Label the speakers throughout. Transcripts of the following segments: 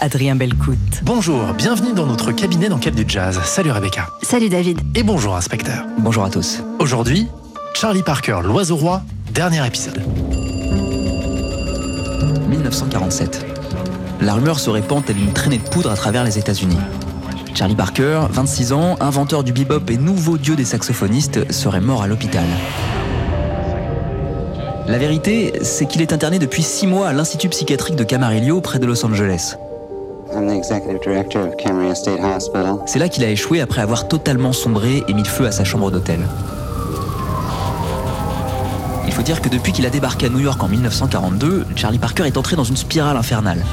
Speaker 1: Adrien Belcout.
Speaker 2: Bonjour, bienvenue dans notre cabinet d'enquête du jazz. Salut Rebecca.
Speaker 3: Salut David.
Speaker 2: Et bonjour inspecteur.
Speaker 4: Bonjour à tous.
Speaker 2: Aujourd'hui, Charlie Parker, l'oiseau roi, dernier épisode.
Speaker 4: 1947. La rumeur se répand telle une traînée de poudre à travers les États-Unis. Charlie Parker, 26 ans, inventeur du bebop et nouveau dieu des saxophonistes, serait mort à l'hôpital. La vérité, c'est qu'il est interné depuis six mois à l'Institut psychiatrique de Camarillo, près de Los Angeles. C'est là qu'il a échoué après avoir totalement sombré et mis le feu à sa chambre d'hôtel. Il faut dire que depuis qu'il a débarqué à New York en 1942, Charlie Parker est entré dans une spirale infernale.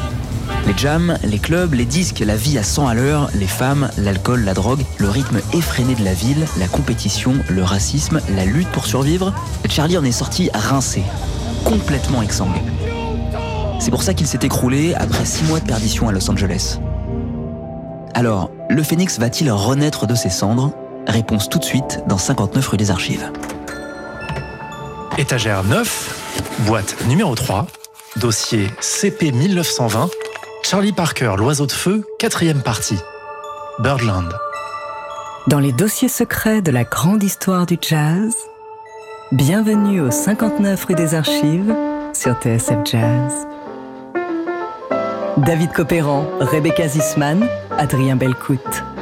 Speaker 4: Les jams, les clubs, les disques, la vie à 100 à l'heure, les femmes, l'alcool, la drogue, le rythme effréné de la ville, la compétition, le racisme, la lutte pour survivre, Charlie en est sorti rincé, complètement exsangue. C'est pour ça qu'il s'est écroulé après six mois de perdition à Los Angeles. Alors, le phénix va-t-il renaître de ses cendres? Réponse tout de suite dans 59 rue des Archives.
Speaker 2: Étagère 9, boîte numéro 3, dossier CP 1920, Charlie Parker, l'oiseau de feu, quatrième partie. Birdland.
Speaker 1: Dans les dossiers secrets de la grande histoire du jazz, bienvenue au 59 rue des Archives sur TSF Jazz. David Copéran, Rebecca Zisman, Adrien Belcout.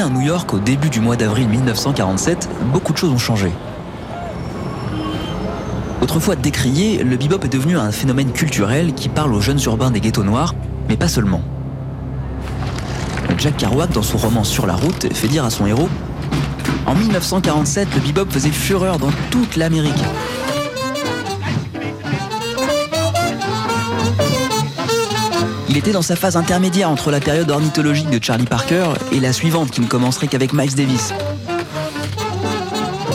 Speaker 4: À New York au début du mois d'avril 1947, beaucoup de choses ont changé. Autrefois décrié, le bebop est devenu un phénomène culturel qui parle aux jeunes urbains des ghettos noirs, mais pas seulement. Jack Kerouac, dans son roman Sur la route, fait dire à son héros En 1947, le bebop faisait fureur dans toute l'Amérique. Il était dans sa phase intermédiaire entre la période ornithologique de Charlie Parker et la suivante qui ne commencerait qu'avec Miles Davis.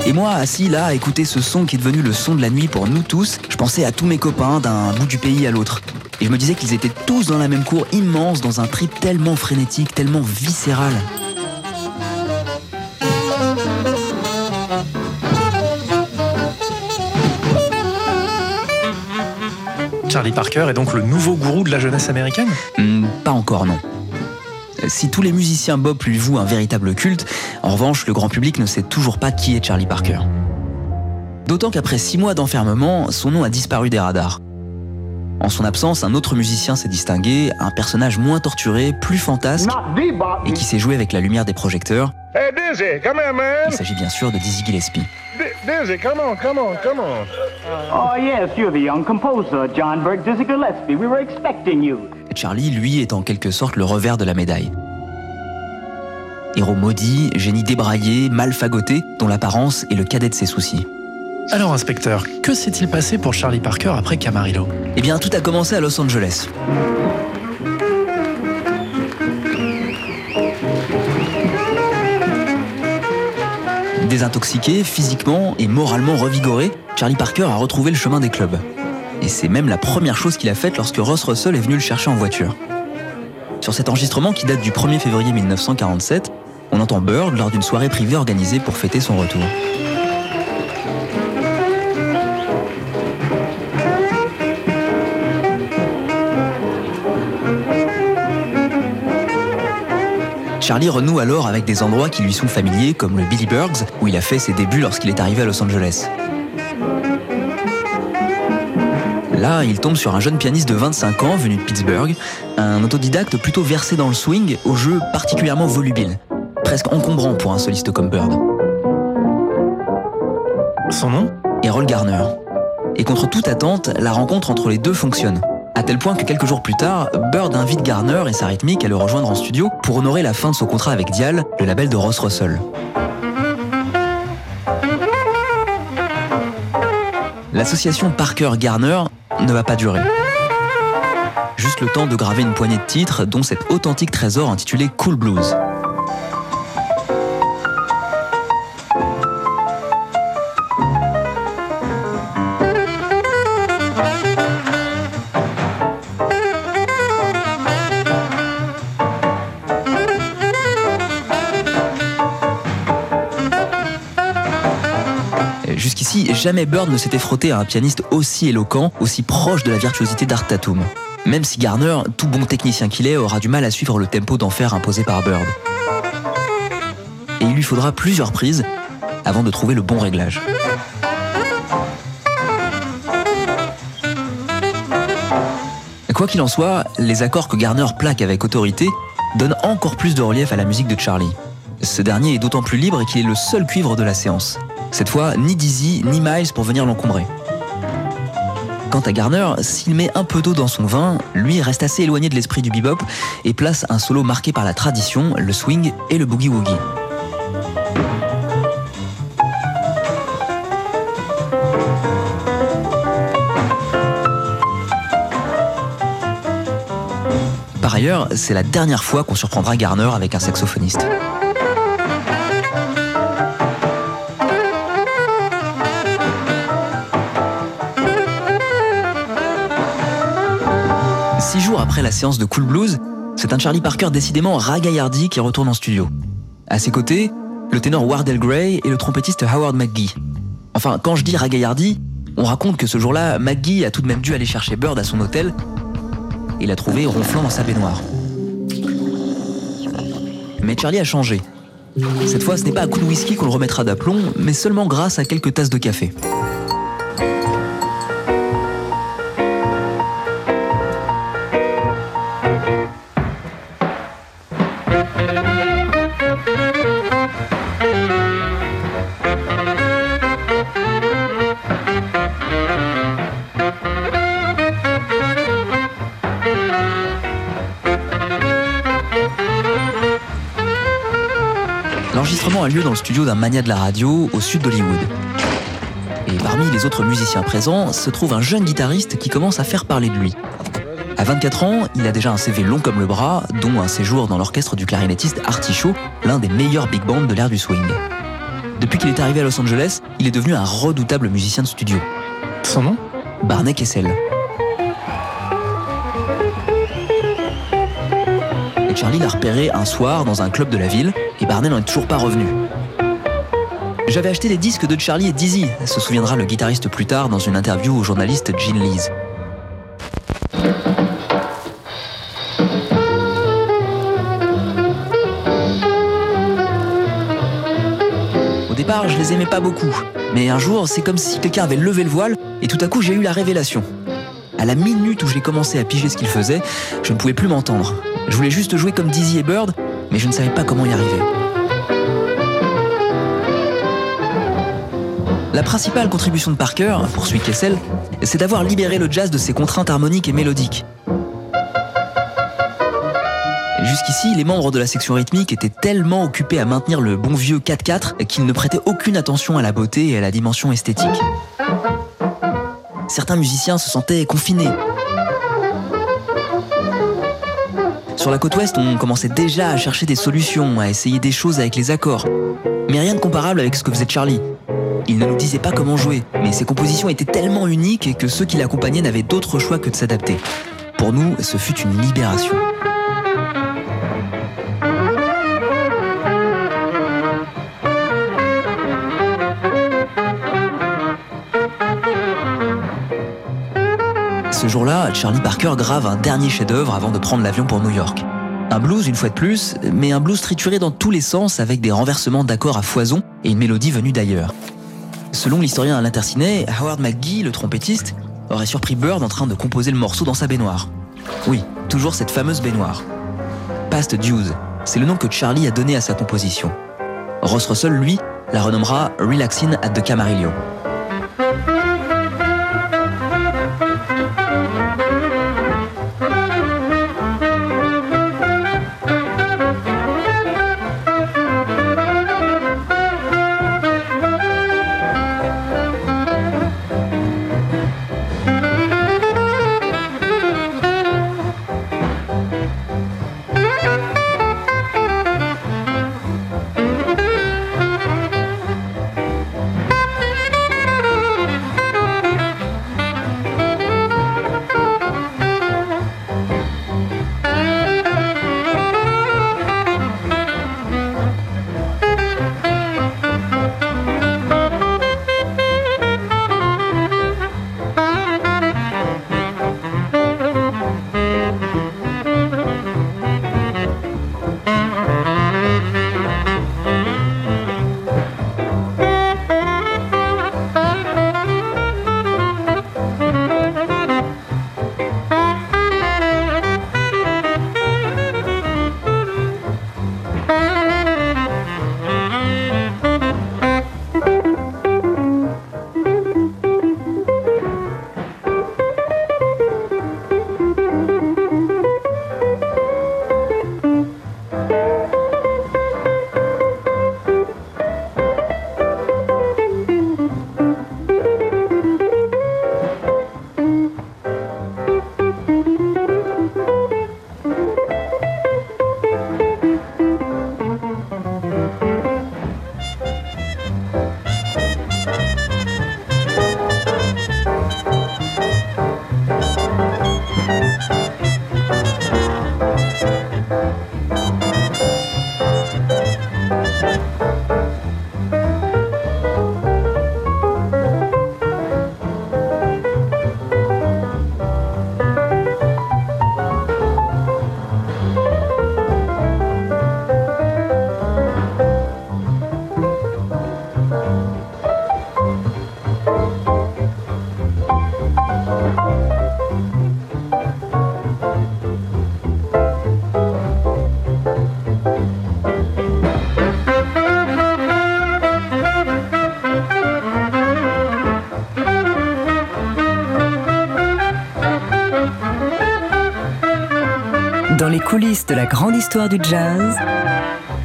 Speaker 4: Et moi, assis là, à écouter ce son qui est devenu le son de la nuit pour nous tous, je pensais à tous mes copains d'un bout du pays à l'autre. Et je me disais qu'ils étaient tous dans la même cour immense, dans un trip tellement frénétique, tellement viscéral.
Speaker 2: Charlie Parker est donc le nouveau gourou de la jeunesse américaine
Speaker 4: Hmm, Pas encore, non. Si tous les musiciens Bob lui vouent un véritable culte, en revanche, le grand public ne sait toujours pas qui est Charlie Parker. D'autant qu'après six mois d'enfermement, son nom a disparu des radars. En son absence, un autre musicien s'est distingué, un personnage moins torturé, plus fantasque, et qui s'est joué avec la lumière des projecteurs.
Speaker 3: Hey, Dizzy, come here, man.
Speaker 4: Il s'agit bien sûr de Dizzy Gillespie.
Speaker 3: D- Dizzy, come on, come on, come on.
Speaker 5: Oh, yes, you're the young composer, John Berg Dizzy Gillespie. We were expecting you.
Speaker 4: Charlie, lui, est en quelque sorte le revers de la médaille. Héros maudit, génie débraillé, mal fagoté, dont l'apparence est le cadet de ses soucis.
Speaker 2: Alors inspecteur, que s'est-il passé pour Charlie Parker après Camarillo?
Speaker 4: Eh bien, tout a commencé à Los Angeles. Désintoxiqué, physiquement et moralement revigoré, Charlie Parker a retrouvé le chemin des clubs. Et c'est même la première chose qu'il a faite lorsque Ross Russell est venu le chercher en voiture. Sur cet enregistrement qui date du 1er février 1947, on entend Bird lors d'une soirée privée organisée pour fêter son retour. Charlie renoue alors avec des endroits qui lui sont familiers, comme le Billy Burgs, où il a fait ses débuts lorsqu'il est arrivé à Los Angeles. Là, il tombe sur un jeune pianiste de 25 ans venu de Pittsburgh, un autodidacte plutôt versé dans le swing, au jeu particulièrement volubile, presque encombrant pour un soliste comme Bird.
Speaker 2: Son nom?
Speaker 4: Errol Garner. Et contre toute attente, la rencontre entre les deux fonctionne. À tel point que quelques jours plus tard, Bird invite Garner et sa rythmique à le rejoindre en studio pour honorer la fin de son contrat avec Dial, le label de Ross Russell. L'association Parker-Garner ne va pas durer. Juste le temps de graver une poignée de titres, dont cet authentique trésor intitulé Cool Blues. Jamais Bird ne s'était frotté à un pianiste aussi éloquent, aussi proche de la virtuosité d'Art Tatum. Même si Garner, tout bon technicien qu'il est, aura du mal à suivre le tempo d'enfer imposé par Bird. Et il lui faudra plusieurs prises avant de trouver le bon réglage. Quoi qu'il en soit, les accords que Garner plaque avec autorité donnent encore plus de relief à la musique de Charlie. Ce dernier est d'autant plus libre qu'il est le seul cuivre de la séance. Cette fois, ni Dizzy ni Miles pour venir l'encombrer. Quant à Garner, s'il met un peu d'eau dans son vin, lui reste assez éloigné de l'esprit du bebop et place un solo marqué par la tradition, le swing et le boogie-woogie. Par ailleurs, c'est la dernière fois qu'on surprendra Garner avec un saxophoniste. Après la séance de Cool Blues, c'est un Charlie Parker décidément ragaillardi qui retourne en studio. À ses côtés, le ténor Wardell Gray et le trompettiste Howard McGee. Enfin, quand je dis ragaillardi, on raconte que ce jour-là, McGee a tout de même dû aller chercher Bird à son hôtel et l'a trouvé ronflant dans sa baignoire. Mais Charlie a changé. Cette fois, ce n'est pas à coup de whisky qu'on le remettra d'aplomb, mais seulement grâce à quelques tasses de café. A lieu dans le studio d'un mania de la radio au sud d'Hollywood. Et parmi les autres musiciens présents se trouve un jeune guitariste qui commence à faire parler de lui. À 24 ans, il a déjà un CV long comme le bras, dont un séjour dans l'orchestre du clarinettiste Artie Shaw, l'un des meilleurs big bands de l'ère du swing. Depuis qu'il est arrivé à Los Angeles, il est devenu un redoutable musicien de studio.
Speaker 2: Son nom?
Speaker 4: Barney Kessel. Charlie l'a repéré un soir dans un club de la ville et Barney n'en est toujours pas revenu. J'avais acheté les disques de Charlie et Dizzy, se souviendra le guitariste plus tard dans une interview au journaliste Gene Lees. Au départ, je les aimais pas beaucoup, mais un jour, c'est comme si quelqu'un avait levé le voile et tout à coup, j'ai eu la révélation. À la minute où j'ai commencé à piger ce qu'ils faisaient, je ne pouvais plus m'entendre. Je voulais juste jouer comme Dizzy et Bird, mais je ne savais pas comment y arriver. La principale contribution de Parker, poursuit Kessel, c'est d'avoir libéré le jazz de ses contraintes harmoniques et mélodiques. Jusqu'ici, les membres de la section rythmique étaient tellement occupés à maintenir le bon vieux 4-4 qu'ils ne prêtaient aucune attention à la beauté et à la dimension esthétique. Certains musiciens se sentaient confinés. Sur la côte ouest, on commençait déjà à chercher des solutions, à essayer des choses avec les accords. Mais rien de comparable avec ce que faisait Charlie. Il ne nous disait pas comment jouer, mais ses compositions étaient tellement uniques que ceux qui l'accompagnaient n'avaient d'autre choix que de s'adapter. Pour nous, ce fut une libération. Ce jour-là, Charlie Parker grave un dernier chef-d'œuvre avant de prendre l'avion pour New York. Un blues une fois de plus, mais un blues trituré dans tous les sens avec des renversements d'accords à foison et une mélodie venue d'ailleurs. Selon l'historien Alain Tercinet, Howard McGee, le trompettiste, aurait surpris Bird en train de composer le morceau dans sa baignoire. Oui, toujours cette fameuse baignoire. Past Dues, c'est le nom que Charlie a donné à sa composition. Ross Russell, lui, la renommera Relaxin' at the Camarillo.
Speaker 1: De la grande histoire du jazz.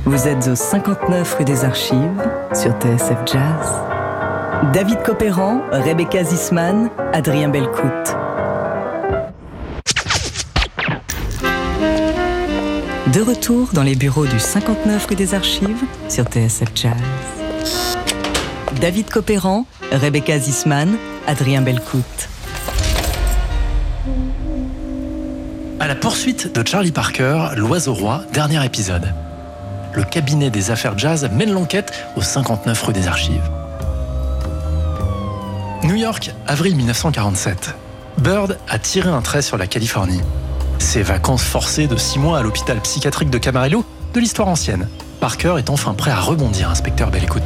Speaker 1: Vous êtes au 59 rue des Archives sur TSF Jazz. David Copéran, Rebecca Zisman, Adrien Belcout. De retour dans les bureaux du 59 rue des Archives sur TSF Jazz. David Copéran, Rebecca Zisman, Adrien Belcout.
Speaker 2: À la poursuite de Charlie Parker, l'oiseau roi, dernier épisode. Le cabinet des affaires jazz mène l'enquête au 59 rue des Archives. New York, avril 1947. Bird a tiré un trait sur la Californie. Ses vacances forcées de six mois à l'hôpital psychiatrique de Camarillo, de l'histoire ancienne. Parker est enfin prêt à rebondir, inspecteur Bellecout.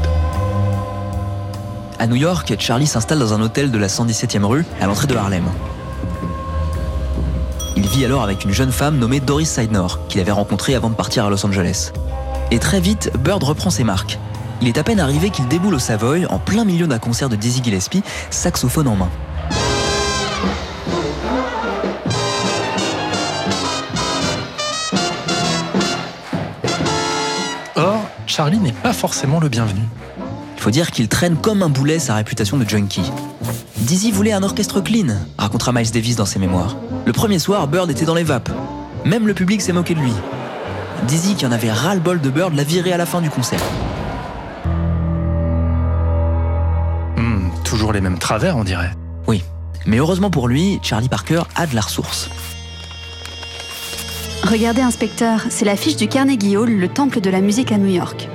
Speaker 4: À New York, Charlie s'installe dans un hôtel de la 117e rue, à l'entrée de Harlem. Vit alors avec une jeune femme nommée Doris Sidnor, qu'il avait rencontrée avant de partir à Los Angeles. Et très vite, Bird reprend ses marques. Il est à peine arrivé qu'il déboule au Savoy, en plein milieu d'un concert de Dizzy Gillespie, saxophone en main.
Speaker 2: Or, Charlie n'est pas forcément le bienvenu.
Speaker 4: Il faut dire qu'il traîne comme un boulet sa réputation de junkie. Dizzy voulait un orchestre clean, racontera Miles Davis dans ses mémoires. Le premier soir, Bird était dans les vapes. Même le public s'est moqué de lui. Dizzy, qui en avait ras-le-bol de Bird, l'a viré à la fin du concert.
Speaker 2: Hmm, toujours les mêmes travers, on dirait.
Speaker 4: Oui. Mais heureusement pour lui, Charlie Parker a de la ressource.
Speaker 6: Regardez, inspecteur, c'est l'affiche du Carnegie Hall, le temple de la musique à New York.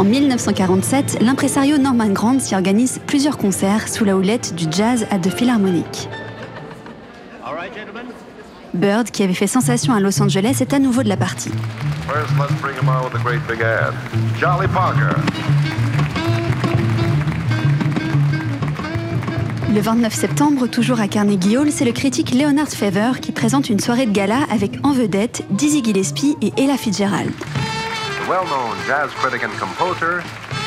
Speaker 6: En 1947, l'impresario Norman Grant y organise plusieurs concerts sous la houlette du Jazz at the Philharmonic. Bird, qui avait fait sensation à Los Angeles, est à nouveau de la partie.
Speaker 3: First, let's bring him on with a great big ad. Charlie Parker.
Speaker 6: Le 29 septembre, toujours à Carnegie Hall, c'est le critique Leonard Feather qui présente une soirée de gala avec en vedette Dizzy Gillespie et Ella Fitzgerald.
Speaker 3: The well-known jazz critic and composer,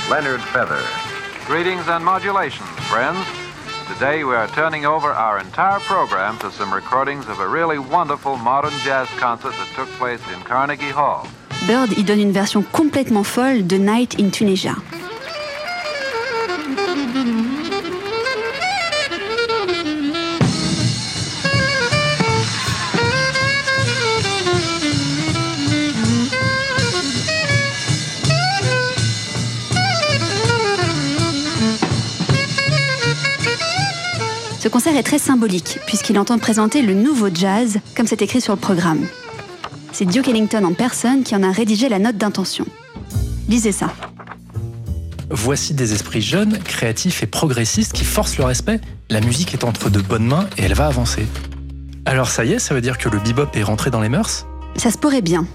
Speaker 3: Leonard Feather.
Speaker 7: Greetings and modulations, friends. Today we are turning over our entire program to some recordings of a really wonderful modern jazz concert that took place in Carnegie Hall.
Speaker 6: Bird y donne une version complètement folle de Night in Tunisia. Concert est très symbolique puisqu'il entend présenter le nouveau jazz comme c'est écrit sur le programme. C'est Duke Ellington en personne qui en a rédigé la note d'intention. Lisez ça.
Speaker 2: Voici des esprits jeunes, créatifs et progressistes qui forcent le respect. La musique est entre de bonnes mains et elle va avancer. Alors ça y est, ça veut dire que le bebop est rentré dans les mœurs?
Speaker 6: Ça se pourrait bien.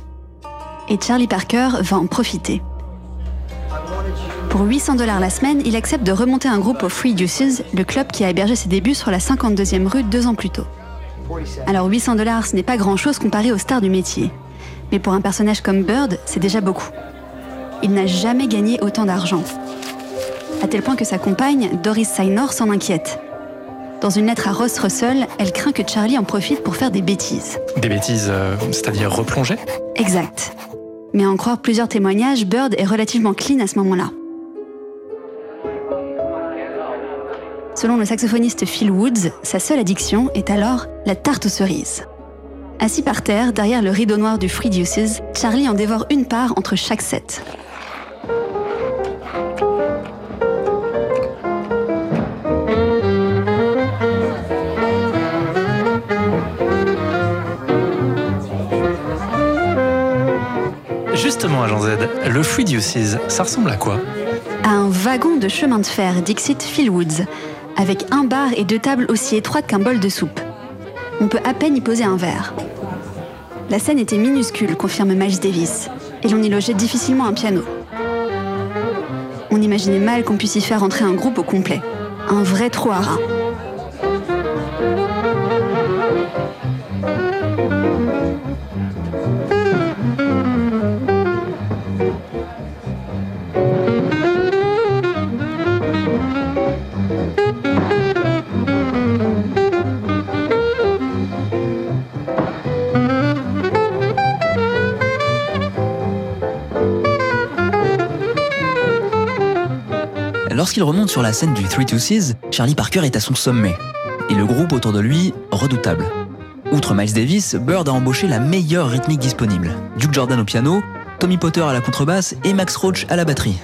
Speaker 6: Et Charlie Parker va en profiter. Pour 800 dollars la semaine, il accepte de remonter un groupe au Free Deuces, le club qui a hébergé ses débuts sur la 52e rue deux ans plus tôt. Alors 800 dollars, ce n'est pas grand-chose comparé aux stars du métier. Mais pour un personnage comme Bird, c'est déjà beaucoup. Il n'a jamais gagné autant d'argent. À tel point que sa compagne, Doris Sainor, s'en inquiète. Dans une lettre à Ross Russell, elle craint que Charlie en profite pour faire des bêtises.
Speaker 2: Des bêtises, euh, c'est-à-dire replonger?
Speaker 6: Exact. Mais à en croire plusieurs témoignages, Bird est relativement clean à ce moment-là. Selon le saxophoniste Phil Woods, sa seule addiction est alors la tarte aux cerises. Assis par terre, derrière le rideau noir du Free Deuces, Charlie en dévore une part entre chaque set.
Speaker 2: Justement, agent Z, le Free Deuces, ça ressemble à quoi?
Speaker 6: À un wagon de chemin de fer, Dixit Phil Woods, avec un bar et deux tables aussi étroites qu'un bol de soupe. On peut à peine y poser un verre. La scène était minuscule, confirme Miles Davis, et l'on y logeait difficilement un piano. On imaginait mal qu'on puisse y faire entrer un groupe au complet. Un vrai trou à rats.
Speaker 4: Lorsqu'il remonte sur la scène du Three Seas, Charlie Parker est à son sommet. Et le groupe autour de lui, redoutable. Outre Miles Davis, Bird a embauché la meilleure rythmique disponible. Duke Jordan au piano, Tommy Potter à la contrebasse et Max Roach à la batterie.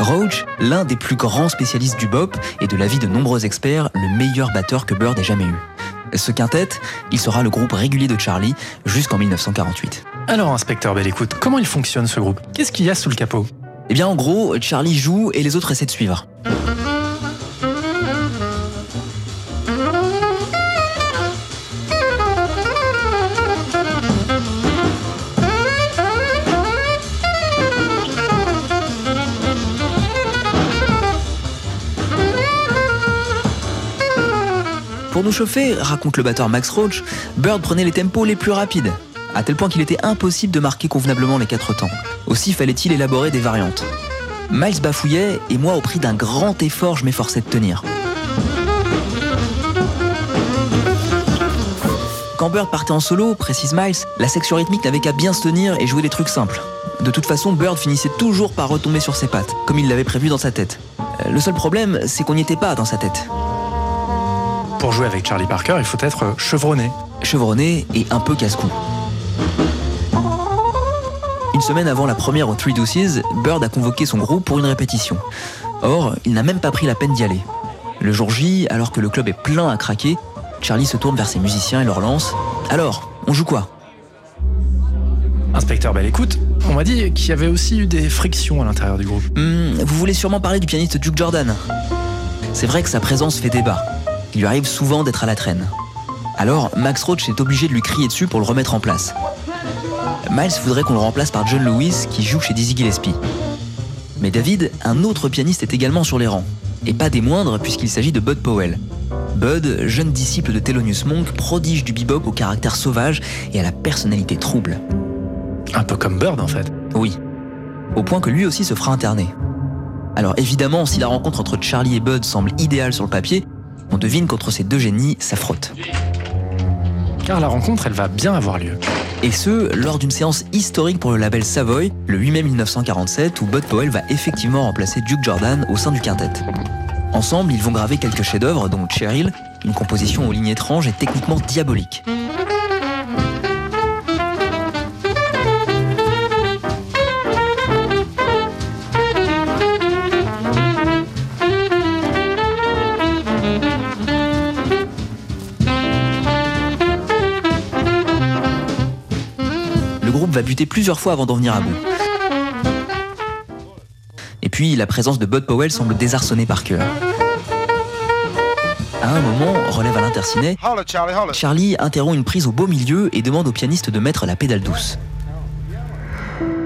Speaker 4: Roach, l'un des plus grands spécialistes du bop et de l'avis de nombreux experts, le meilleur batteur que Bird ait jamais eu. Ce quintet, il sera le groupe régulier de Charlie jusqu'en 1948.
Speaker 2: Alors, inspecteur Belle Écoute, comment il fonctionne ce groupe? Qu'est-ce qu'il y a sous le capot?
Speaker 4: Eh bien, en gros, Charlie joue et les autres essaient de suivre. Nous chauffer, raconte le batteur Max Roach, Bird prenait les tempos les plus rapides, à tel point qu'il était impossible de marquer convenablement les quatre temps. Aussi fallait-il élaborer des variantes. Miles bafouillait et moi, au prix d'un grand effort, je m'efforçais de tenir. Quand Bird partait en solo, précise Miles, la section rythmique n'avait qu'à bien se tenir et jouer des trucs simples. De toute façon, Bird finissait toujours par retomber sur ses pattes, comme il l'avait prévu dans sa tête. Euh, Le seul problème, c'est qu'on n'y était pas dans sa tête.
Speaker 2: Pour jouer avec Charlie Parker, il faut être chevronné.
Speaker 4: chevronné et un peu casse-cou. Une semaine avant la première au Three Deuces, Bird a convoqué son groupe pour une répétition. Or, il n'a même pas pris la peine d'y aller. Le jour J, alors que le club est plein à craquer, Charlie se tourne vers ses musiciens et leur lance Alors, on joue quoi?
Speaker 2: Inspecteur Belle Écoute, on m'a dit qu'il y avait aussi eu des frictions à l'intérieur du groupe.
Speaker 4: Hmm, Vous voulez sûrement parler du pianiste Duke Jordan C'est vrai que sa présence fait débat. Il lui arrive souvent d'être à la traîne. Alors, Max Roach est obligé de lui crier dessus pour le remettre en place. Miles voudrait qu'on le remplace par John Lewis qui joue chez Dizzy Gillespie. Mais David, un autre pianiste, est également sur les rangs. Et pas des moindres puisqu'il s'agit de Bud Powell. Bud, jeune disciple de Thelonious Monk, prodige du bebop au caractère sauvage et à la personnalité trouble.
Speaker 2: Un peu comme Bird en fait.
Speaker 4: Oui. Au point que lui aussi se fera interner. Alors évidemment, si la rencontre entre Charlie et Bud semble idéale sur le papier, on devine qu'entre ces deux génies, ça frotte.
Speaker 2: Car la rencontre, elle va bien avoir lieu.
Speaker 4: Et ce, lors d'une séance historique pour le label Savoy, le 8 mai 1947, où Bud Powell va effectivement remplacer Duke Jordan au sein du quintet. Ensemble, ils vont graver quelques chefs-d'œuvre, dont Cheryl, une composition aux lignes étranges et techniquement diabolique. Va buter plusieurs fois avant d'en venir à bout. Et puis, la présence de Bud Powell semble désarçonner Parker. À un moment, relève à l'interciné.
Speaker 8: Charlie
Speaker 4: interrompt une prise au beau milieu et demande au pianiste de mettre la pédale douce.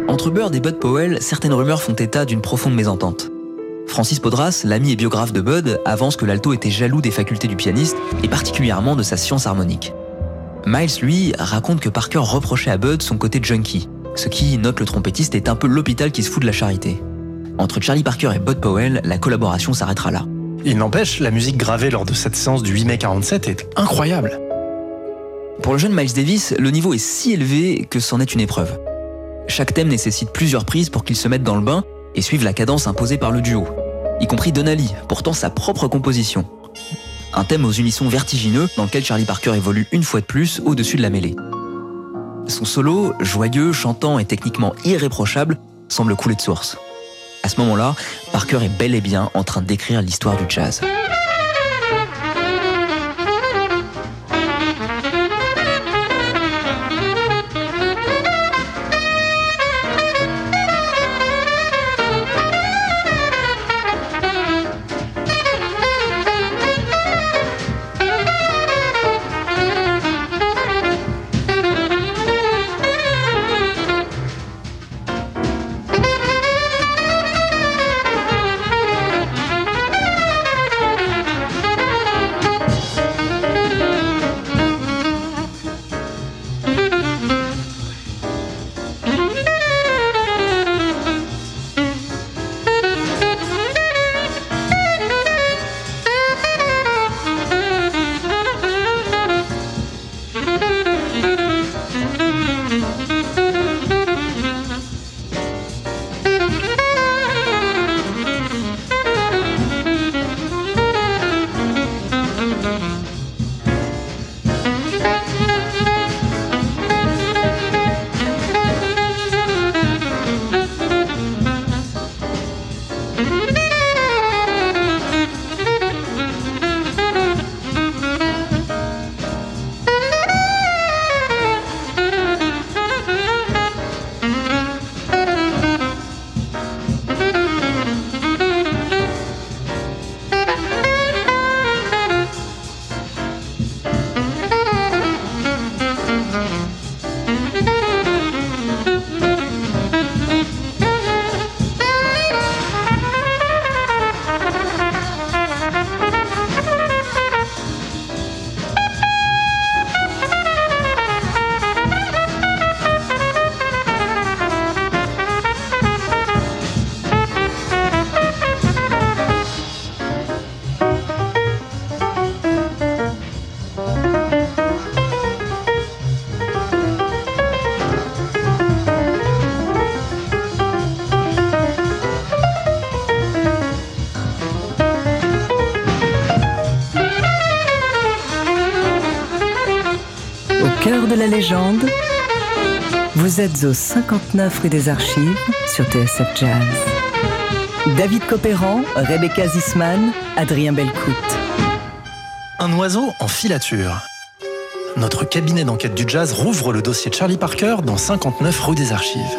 Speaker 4: Entre Bird et Bud Powell, certaines rumeurs font état d'une profonde mésentente. Francis Podras, l'ami et biographe de Bud, avance que l'alto était jaloux des facultés du pianiste et particulièrement de sa science harmonique. Miles, lui, raconte que Parker reprochait à Bud son côté junkie, ce qui, note le trompettiste, est un peu l'hôpital qui se fout de la charité. Entre Charlie Parker et Bud Powell, la collaboration s'arrêtera là.
Speaker 2: Il n'empêche, la musique gravée lors de cette séance du 8 mai 47 est incroyable.
Speaker 4: Pour le jeune Miles Davis, le niveau est si élevé que c'en est une épreuve. Chaque thème nécessite plusieurs prises pour qu'il se mette dans le bain et suive la cadence imposée par le duo, y compris Donnelly, pourtant sa propre composition. Un thème aux unissons vertigineux dans lequel Charlie Parker évolue une fois de plus au-dessus de la mêlée. Son solo, joyeux, chantant et techniquement irréprochable, semble couler de source. À ce moment-là, Parker est bel et bien en train d'écrire l'histoire du jazz.
Speaker 1: Vous êtes au 59 rue des Archives sur TSF Jazz. David Copéran, Rebecca Zisman, Adrien Belcout.
Speaker 2: Un oiseau en filature. Notre cabinet d'enquête du jazz rouvre le dossier Charlie Parker dans 59 rue des Archives.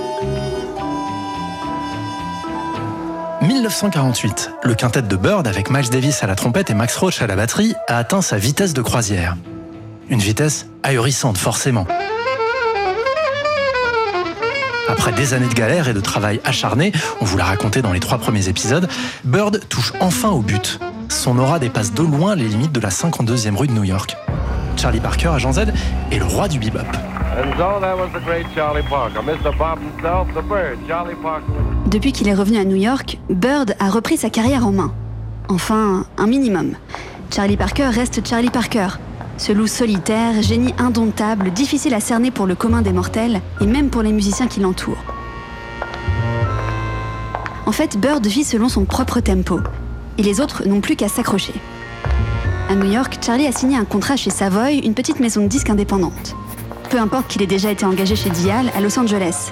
Speaker 2: 1948, le quintet de Bird avec Miles Davis à la trompette et Max Roach à la batterie a atteint sa vitesse de croisière. Une vitesse ahurissante forcément. Après des années de galère et de travail acharné, on vous l'a raconté dans les trois premiers épisodes, Bird touche enfin au but. Son aura dépasse de loin les limites de la 52e rue de New York. Charlie Parker, agent Z, est le roi du bebop.
Speaker 6: Depuis qu'il est revenu à New York, Bird a repris sa carrière en main. Enfin, un minimum. Charlie Parker reste Charlie Parker. Ce loup solitaire, génie indomptable, difficile à cerner pour le commun des mortels et même pour les musiciens qui l'entourent. En fait, Bird vit selon son propre tempo. Et les autres n'ont plus qu'à s'accrocher. À New York, Charlie a signé un contrat chez Savoy, une petite maison de disques indépendante. Peu importe qu'il ait déjà été engagé chez Dial à Los Angeles.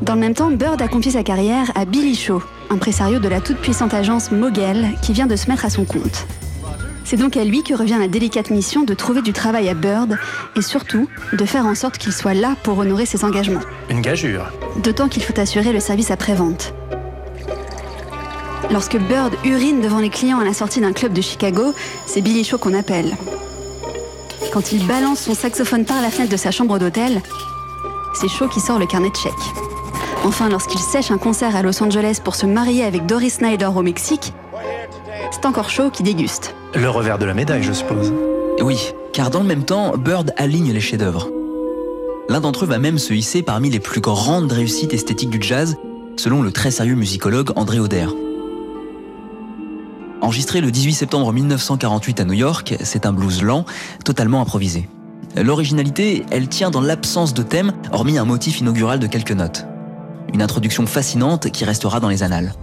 Speaker 6: Dans le même temps, Bird a confié sa carrière à Billy Shaw, impresario de la toute puissante agence Mogel qui vient de se mettre à son compte. C'est donc à lui que revient la délicate mission de trouver du travail à Bird et surtout de faire en sorte qu'il soit là pour honorer ses engagements.
Speaker 2: Une gageure.
Speaker 6: D'autant qu'il faut assurer le service après-vente. Lorsque Bird urine devant les clients à la sortie d'un club de Chicago, c'est Billy Shaw qu'on appelle. Quand il balance son saxophone par la fenêtre de sa chambre d'hôtel, c'est Shaw qui sort le carnet de chèques. Enfin, lorsqu'il sèche un concert à Los Angeles pour se marier avec Doris Snyder au Mexique, c'est encore Shaw qui déguste.
Speaker 2: Le revers de la médaille, je suppose.
Speaker 4: Oui, car dans le même temps, Bird aligne les chefs-d'œuvre. L'un d'entre eux va même se hisser parmi les plus grandes réussites esthétiques du jazz, selon le très sérieux musicologue André Oder. Enregistré le 18 septembre 1948 à New York, c'est un blues lent, totalement improvisé. L'originalité, elle tient dans l'absence de thème, hormis un motif inaugural de quelques notes. Une introduction fascinante qui restera dans les annales.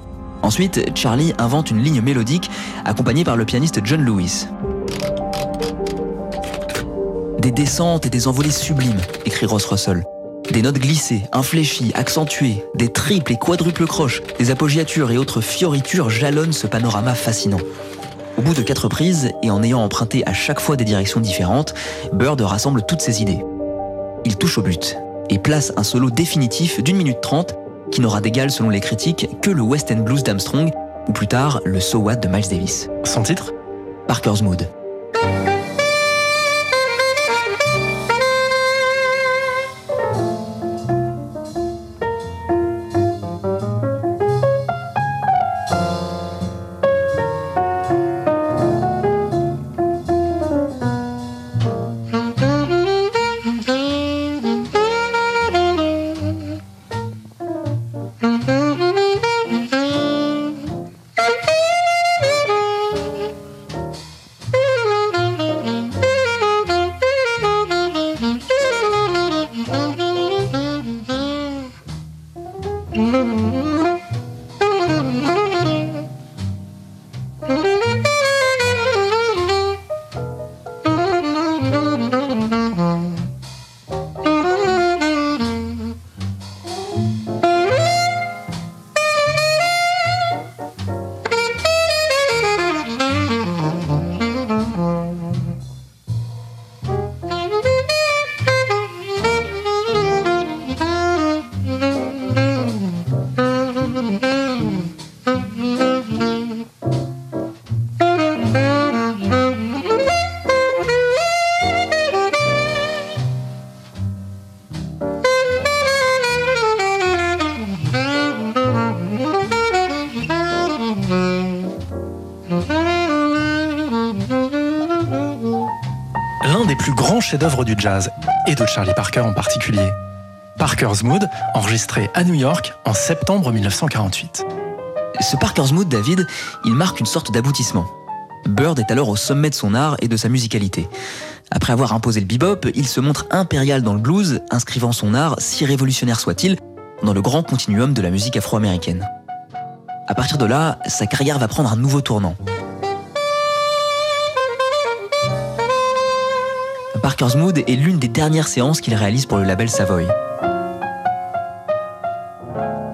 Speaker 4: Ensuite, Charlie invente une ligne mélodique accompagnée par le pianiste John Lewis. Des descentes et des envolées sublimes, écrit Ross Russell. Des notes glissées, infléchies, accentuées, des triples et quadruples croches, des appoggiatures et autres fioritures jalonnent ce panorama fascinant. Au bout de quatre prises, et en ayant emprunté à chaque fois des directions différentes, Bird rassemble toutes ses idées. Il touche au but et place un solo définitif d'une minute trente qui n'aura d'égal selon les critiques que le West End Blues d'Armstrong ou plus tard le So What de Miles Davis.
Speaker 2: Son titre?
Speaker 4: Parker's Mood.
Speaker 2: L'un des plus grands chefs-d'œuvre du jazz, et de Charlie Parker en particulier. Parker's Mood, enregistré à New York en septembre 1948.
Speaker 4: Ce Parker's Mood, David, il marque une sorte d'aboutissement. Bird est alors au sommet de son art et de sa musicalité. Après avoir imposé le bebop, il se montre impérial dans le blues, inscrivant son art, si révolutionnaire soit-il, dans le grand continuum de la musique afro-américaine. À partir de là, sa carrière va prendre un nouveau tournant. Parker's Mood est l'une des dernières séances qu'il réalise pour le label Savoy.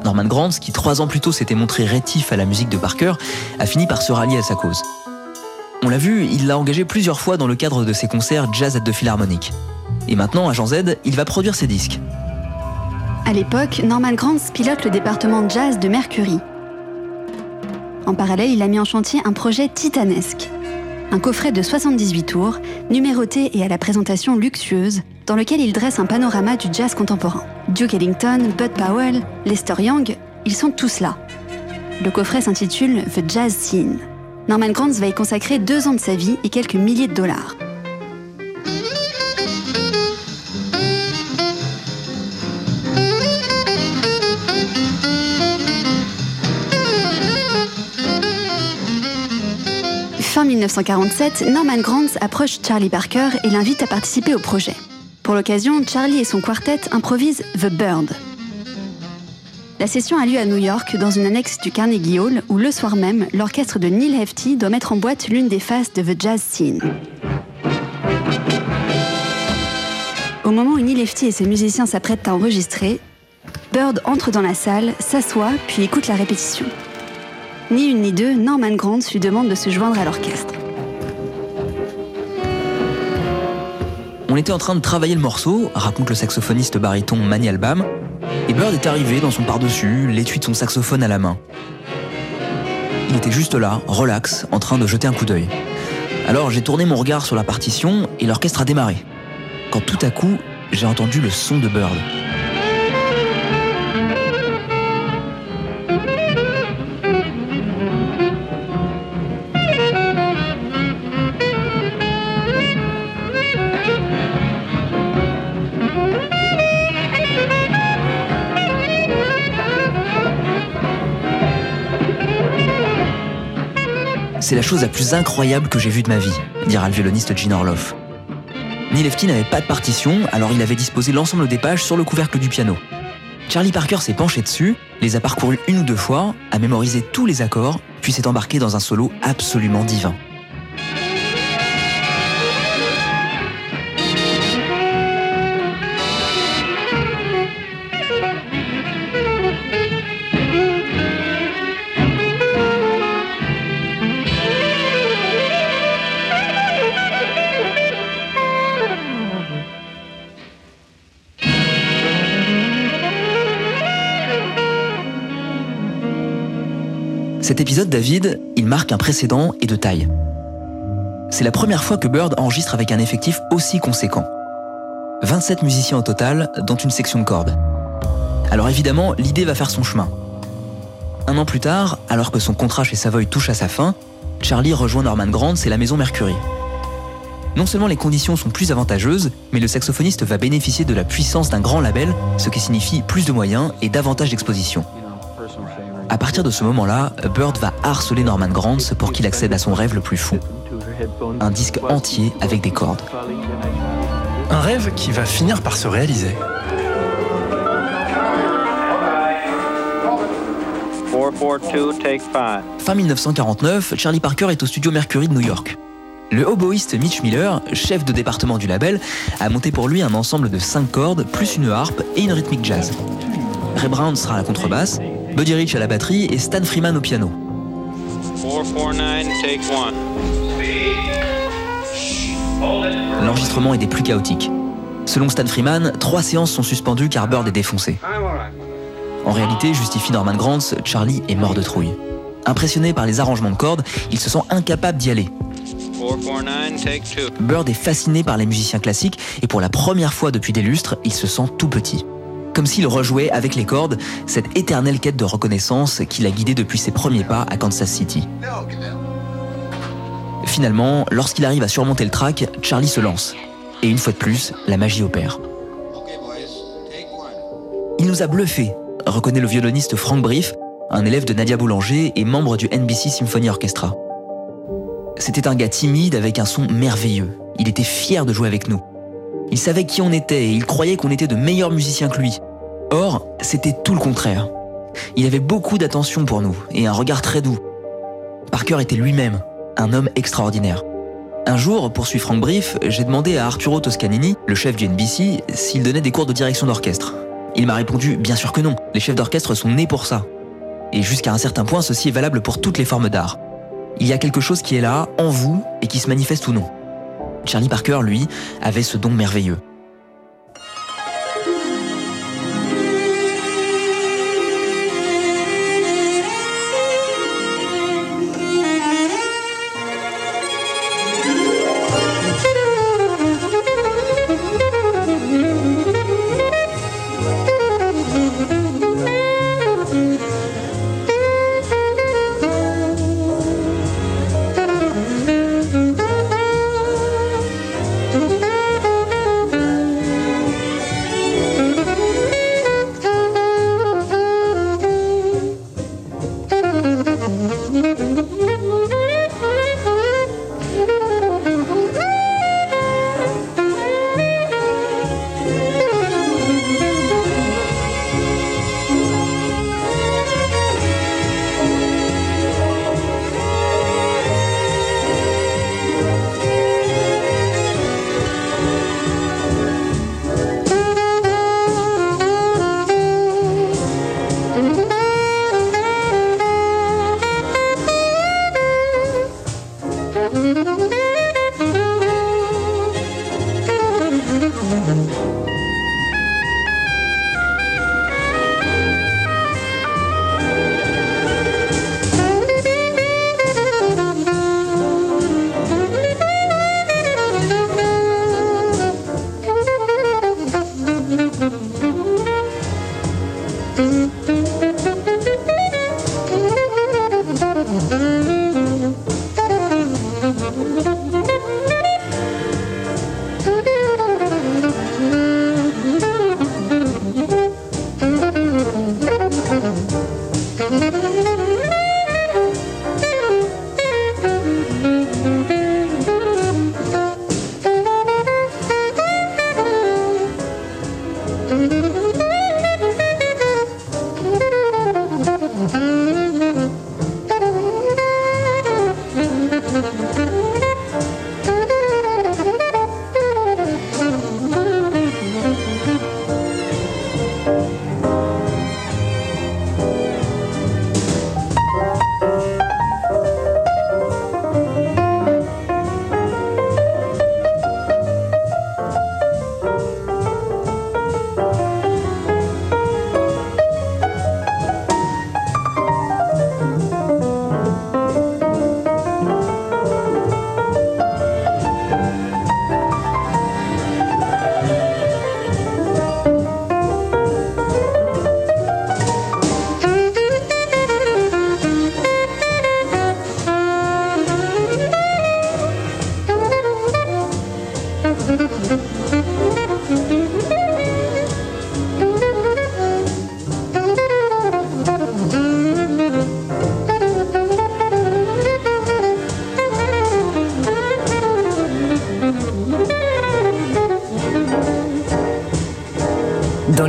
Speaker 4: Norman Granz, qui trois ans plus tôt s'était montré rétif à la musique de Parker, a fini par se rallier à sa cause. On l'a vu, il l'a engagé plusieurs fois dans le cadre de ses concerts Jazz at the Philharmonic. Et maintenant, à Jean Z, il va produire ses disques.
Speaker 6: À l'époque, Norman Granz pilote le département jazz de Mercury. En parallèle, il a mis en chantier un projet titanesque. Un coffret de 78 tours, numéroté et à la présentation luxueuse, dans lequel il dresse un panorama du jazz contemporain. Duke Ellington, Bud Powell, Lester Young, ils sont tous là. Le coffret s'intitule The Jazz Scene. Norman Granz va y consacrer deux ans de sa vie et quelques milliers de dollars. 1947, Norman Granz approche Charlie Parker et l'invite à participer au projet. Pour l'occasion, Charlie et son quartet improvisent The Bird. La session a lieu à New York, dans une annexe du Carnegie Hall, où le soir même, l'orchestre de Neil Hefti doit mettre en boîte l'une des faces de The Jazz Scene. Au moment où Neil Hefti et ses musiciens s'apprêtent à enregistrer, Bird entre dans la salle, s'assoit, puis écoute la répétition. Ni une ni deux, Norman Granz lui demande de se joindre à l'orchestre.
Speaker 4: On était en train de travailler le morceau, raconte le saxophoniste baryton Manny Albam, et Bird est arrivé dans son par-dessus, l'étui de son saxophone à la main. Il était juste là, relax, en train de jeter un coup d'œil. Alors j'ai tourné mon regard sur la partition et l'orchestre a démarré. Quand tout à coup, j'ai entendu le son de Bird. C'est la chose la plus incroyable que j'ai vue de ma vie, dira le violoniste Gene Orloff. Neil Lefty n'avait pas de partition, alors il avait disposé l'ensemble des pages sur le couvercle du piano. Charlie Parker s'est penché dessus, les a parcourus une ou deux fois, a mémorisé tous les accords, puis s'est embarqué dans un solo absolument divin. Cet épisode, David, il marque un précédent et de taille. C'est la première fois que Bird enregistre avec un effectif aussi conséquent. 27 musiciens au total, dont une section de cordes. Alors évidemment, l'idée va faire son chemin. Un an plus tard, alors que son contrat chez Savoy touche à sa fin, Charlie rejoint Norman Granz et la maison Mercury. Non seulement les conditions sont plus avantageuses, mais le saxophoniste va bénéficier de la puissance d'un grand label, ce qui signifie plus de moyens et davantage d'exposition. À partir de ce moment-là, Bird va harceler Norman Granz pour qu'il accède à son rêve le plus fou. Un disque entier avec des cordes.
Speaker 2: Un rêve qui va finir par se réaliser.
Speaker 4: Fin 1949, Charlie Parker est au studio Mercury de New York. Le oboïste Mitch Miller, chef de département du label, a monté pour lui un ensemble de 5 cordes, plus une harpe et une rythmique jazz. Ray Brown sera à la contrebasse, Buddy Rich à la batterie et Stan Freeman au piano. L'enregistrement est des plus chaotiques. Selon Stan Freeman, trois séances sont suspendues car Bird est défoncé. En réalité, justifie Norman Granz, Charlie est mort de trouille. Impressionné par les arrangements de cordes, il se sent incapable d'y aller. Bird est fasciné par les musiciens classiques et pour la première fois depuis des lustres, il se sent tout petit. Comme s'il rejouait avec les cordes cette éternelle quête de reconnaissance qui l'a guidé depuis ses premiers pas à Kansas City. Finalement, lorsqu'il arrive à surmonter le track, Charlie se lance. Et une fois de plus, la magie opère. Il nous a bluffé, reconnaît le violoniste Frank Brief, un élève de Nadia Boulanger et membre du NBC Symphony Orchestra. C'était un gars timide avec un son merveilleux. Il était fier de jouer avec nous. Il savait qui on était et il croyait qu'on était de meilleurs musiciens que lui. Or, c'était tout le contraire. Il avait beaucoup d'attention pour nous et un regard très doux. Parker était lui-même un homme extraordinaire. Un jour, poursuit Frank Brief, j'ai demandé à Arturo Toscanini, le chef du NBC, s'il donnait des cours de direction d'orchestre. Il m'a répondu bien sûr que non, les chefs d'orchestre sont nés pour ça. Et jusqu'à un certain point, ceci est valable pour toutes les formes d'art. Il y a quelque chose qui est là, en vous, et qui se manifeste ou non. Charlie Parker, lui, avait ce don merveilleux.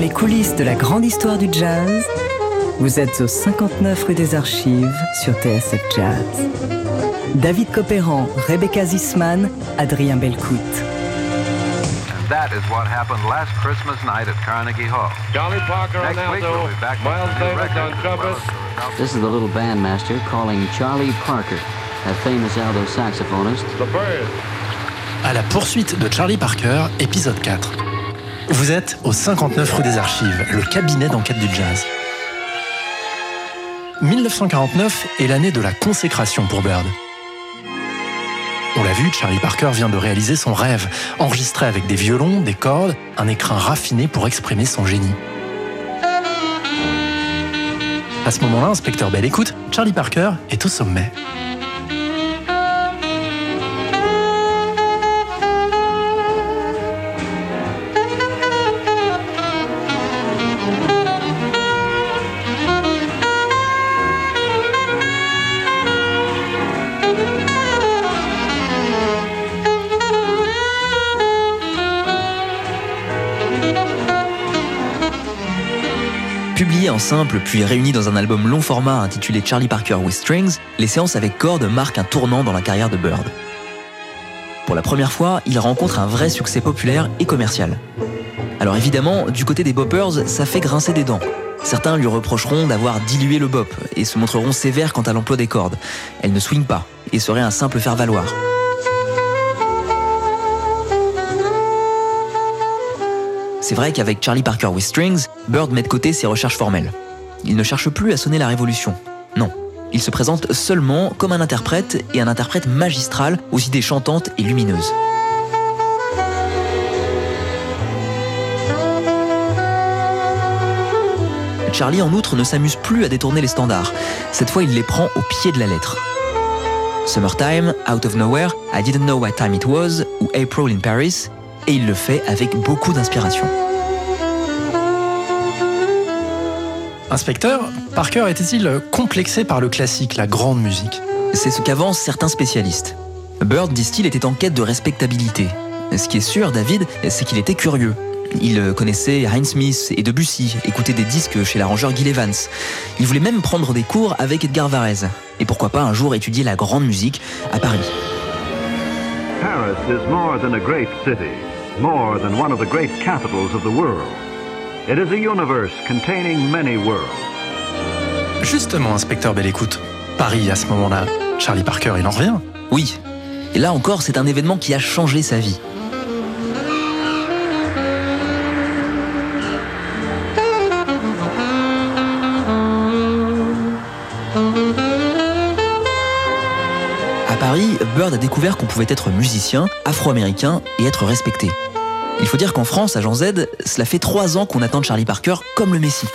Speaker 1: Les coulisses de la grande histoire du jazz, vous êtes au 59 rue des Archives sur TSF Jazz. David Copéran, Rebecca Zisman, Adrien Belcout.
Speaker 7: And that is what happened last Christmas night at Carnegie Hall.
Speaker 8: Charlie Parker on alto, Miles Davis on trumpet.
Speaker 9: This is the little bandmaster calling Charlie Parker, that famous alto saxophonist.
Speaker 8: The.
Speaker 2: À la poursuite de Charlie Parker, épisode 4. Vous êtes au 59 rue des Archives, le cabinet d'enquête du jazz. 1949 est l'année de la consécration pour Bird. On l'a vu, Charlie Parker vient de réaliser son rêve, enregistré avec des violons, des cordes, un écrin raffiné pour exprimer son génie. À ce moment-là, inspecteur Bell écoute, Charlie Parker est au sommet.
Speaker 4: Publié en simple puis réuni dans un album long format intitulé Charlie Parker with Strings, les séances avec cordes marquent un tournant dans la carrière de Bird. pour la première fois, il rencontre un vrai succès populaire et commercial. Alors évidemment, du côté des boppers, ça fait grincer des dents. Certains lui reprocheront d'avoir dilué le bop et se montreront sévères quant à l'emploi des cordes. Elle ne swing pas et serait un simple faire-valoir. C'est vrai qu'avec Charlie Parker with Strings, Bird met de côté ses recherches formelles. Il ne cherche plus à sonner la révolution. Non. Il se présente seulement comme un interprète et un interprète magistral aux idées chantantes et lumineuses. Charlie, en outre, ne s'amuse plus à détourner les standards. Cette fois, il les prend au pied de la lettre. Summertime, Out of Nowhere, I Didn't Know What Time It Was ou April in Paris, et il le fait avec beaucoup d'inspiration.
Speaker 2: Inspecteur, Parker était-il complexé par le classique, la grande musique?
Speaker 4: C'est ce qu'avancent certains spécialistes. Bird, disent-ils, était en quête de respectabilité. Ce qui est sûr, David, c'est qu'il était curieux. Il connaissait Heinz Smith et Debussy, écoutait des disques chez l'arrangeur Gil Evans. Il voulait même prendre des cours avec Edgar Varese. Et pourquoi pas un jour étudier la grande musique à Paris?
Speaker 8: Paris is more than a great city, more than one of the great capitals of the world. It is a universe containing many worlds.
Speaker 2: Justement, inspecteur Belle Écoute, Paris à ce moment-là, Charlie Parker, il en revient
Speaker 4: Oui. Et là encore, c'est un événement qui a changé sa vie. À Paris, Bird a découvert qu'on pouvait être musicien, afro-américain et être respecté. Il faut dire qu'en France, à Jean Z, cela fait trois ans qu'on attend Charlie Parker comme le Messie.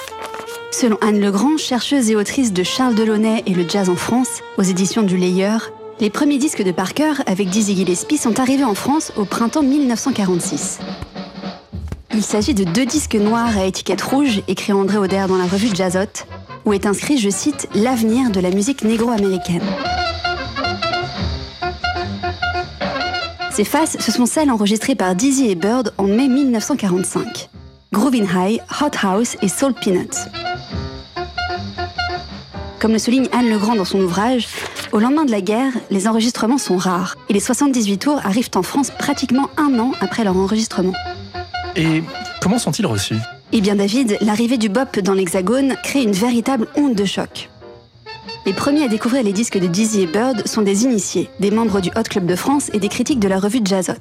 Speaker 6: Selon Anne Legrand, chercheuse et autrice de Charles Delaunay et le jazz en France, aux éditions du Layer, les premiers disques de Parker avec Dizzy Gillespie sont arrivés en France au printemps 1946. Il s'agit de deux disques noirs à étiquette rouge écrits André Auder dans la revue Jazzot, où est inscrit, je cite, l'avenir de la musique négro-américaine. Ces faces, ce sont celles enregistrées par Dizzy et Bird en mai 1945. Groovin' High, Hot House et Soul Peanuts. Comme le souligne Anne Legrand dans son ouvrage, au lendemain de la guerre, les enregistrements sont rares et les 78 tours arrivent en France pratiquement un an après leur enregistrement.
Speaker 2: Et comment sont-ils reçus?
Speaker 6: Eh bien David, l'arrivée du bop dans l'Hexagone crée une véritable onde de choc. Les premiers à découvrir les disques de Dizzy et Bird sont des initiés, des membres du Hot Club de France et des critiques de la revue Jazzot.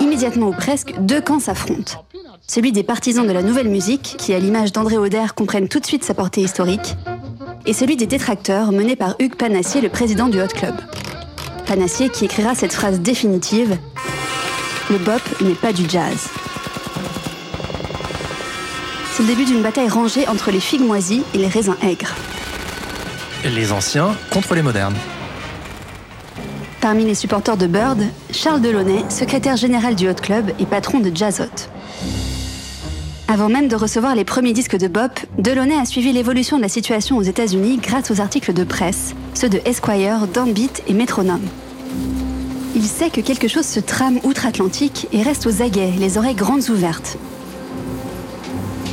Speaker 6: Immédiatement ou presque, deux camps s'affrontent. Celui des partisans de la nouvelle musique, qui à l'image d'André Auder comprennent tout de suite sa portée historique, et celui des détracteurs mené par Hugues Panassier, le président du Hot Club. Panassier qui écrira cette phrase définitive Le bop n'est pas du jazz. C'est le début d'une bataille rangée entre les figues moisies et les raisins aigres.
Speaker 2: Les anciens contre les modernes.
Speaker 6: Parmi les supporters de Bird, Charles Delaunay, secrétaire général du Hot Club et patron de Jazzot. Avant même de recevoir les premiers disques de bop, Delaunay a suivi l'évolution de la situation aux États-Unis grâce aux articles de presse, ceux de Esquire, Downbeat et Metronome. Il sait que quelque chose se trame outre-Atlantique et reste aux aguets, les oreilles grandes ouvertes.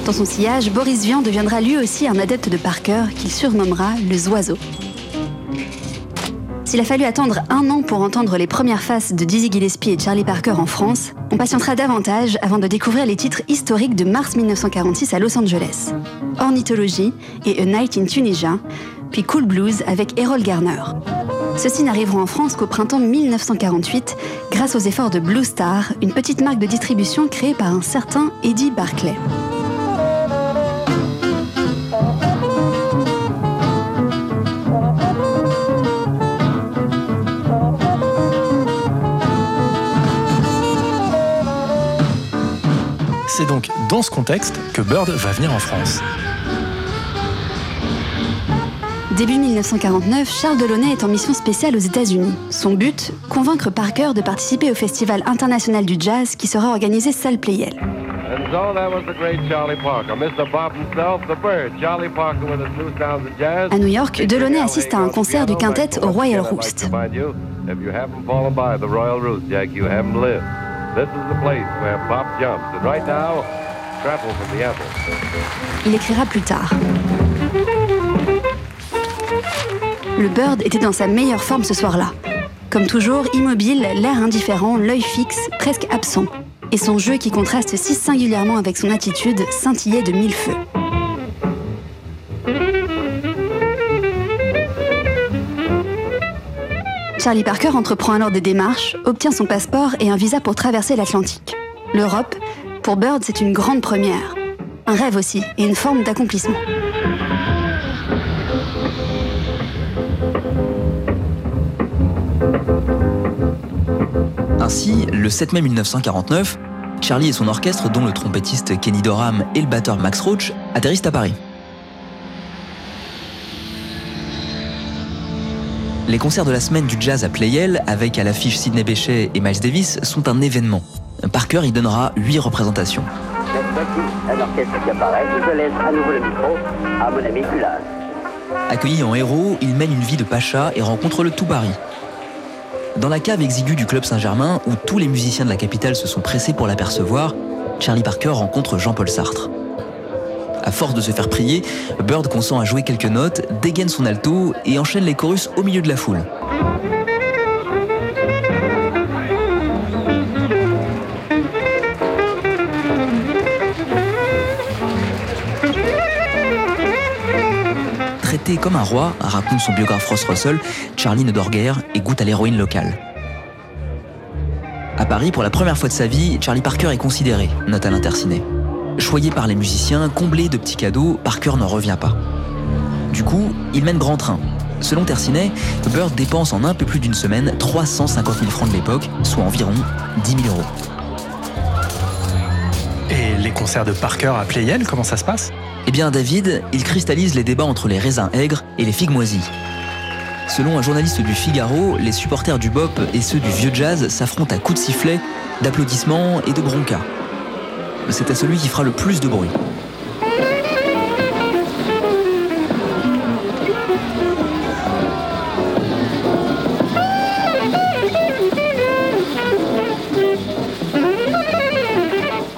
Speaker 6: Dans son sillage, Boris Vian deviendra lui aussi un adepte de Parker qu'il surnommera le Zoiseau. S'il a fallu attendre un an pour entendre les premières faces de Dizzy Gillespie et Charlie Parker en France, on patientera davantage avant de découvrir les titres historiques de mars 1946 à Los Angeles. Ornithologie et A Night in Tunisia, puis Cool Blues avec Errol Garner. Ceux-ci n'arriveront en France qu'au printemps 1948 grâce aux efforts de Blue Star, une petite marque de distribution créée par un certain Eddie Barclay.
Speaker 2: C'est donc dans ce contexte que Bird va venir en France.
Speaker 6: Début 1949, Charles Delaunay est en mission spéciale aux États-Unis. Son but Convaincre Parker de participer au Festival international du jazz qui sera organisé salle Playel.
Speaker 7: And so that was the great Charlie Parker, Mr. Bob himself, the bird, Charlie Parker with his new sounds of jazz.
Speaker 6: À New York, Delaunay assiste à un concert du quintet au Royal Roost.
Speaker 7: If you haven't fallen by the Royal Roost, Jack, you haven't lived.
Speaker 6: Il écrira plus tard. Le Bird était dans sa meilleure forme ce soir-là. Comme toujours, immobile, l'air indifférent, l'œil fixe, presque absent. Et son jeu qui contraste si singulièrement avec son attitude scintillait de mille feux. Charlie Parker entreprend alors des démarches, obtient son passeport et un visa pour traverser l'Atlantique. L'Europe, pour Bird, c'est une grande première. Un rêve aussi, et une forme d'accomplissement.
Speaker 4: Ainsi, le 7 mai 1949, Charlie et son orchestre, dont le trompettiste Kenny Dorham et le batteur Max Roach, atterrissent à Paris. Les concerts de la semaine du jazz à Playel, avec à l'affiche Sidney Bechet et Miles Davis, sont un événement. Parker y donnera 8 représentations. Accueilli en héros, il mène une vie de pacha et rencontre le tout Paris. Dans la cave exiguë du Club Saint-Germain, où tous les musiciens de la capitale se sont pressés pour l'apercevoir, Charlie Parker rencontre Jean-Paul Sartre. À force de se faire prier, Bird consent à jouer quelques notes, dégaine son alto et enchaîne les chorus au milieu de la foule. Traité comme un roi, raconte son biographe Ross Russell, Charlie ne dort guère et goûte à l'héroïne locale. À Paris, pour la première fois de sa vie, Charlie Parker est considéré, note à l'interciné. Choyé par les musiciens, comblé de petits cadeaux, Parker n'en revient pas. Du coup, il mène grand train. Selon Tercinet, Bird dépense en un peu plus d'une semaine 350 000 francs de l'époque, soit environ 10 000 euros.
Speaker 2: Et les concerts de Parker à Playel, comment ça se passe?
Speaker 4: Eh bien, David, il cristallise les débats entre les raisins aigres et les figues moisies. Selon un journaliste du Figaro, les supporters du bop et ceux du vieux jazz s'affrontent à coups de sifflet, d'applaudissements et de bronca c'est à celui qui fera le plus de bruit.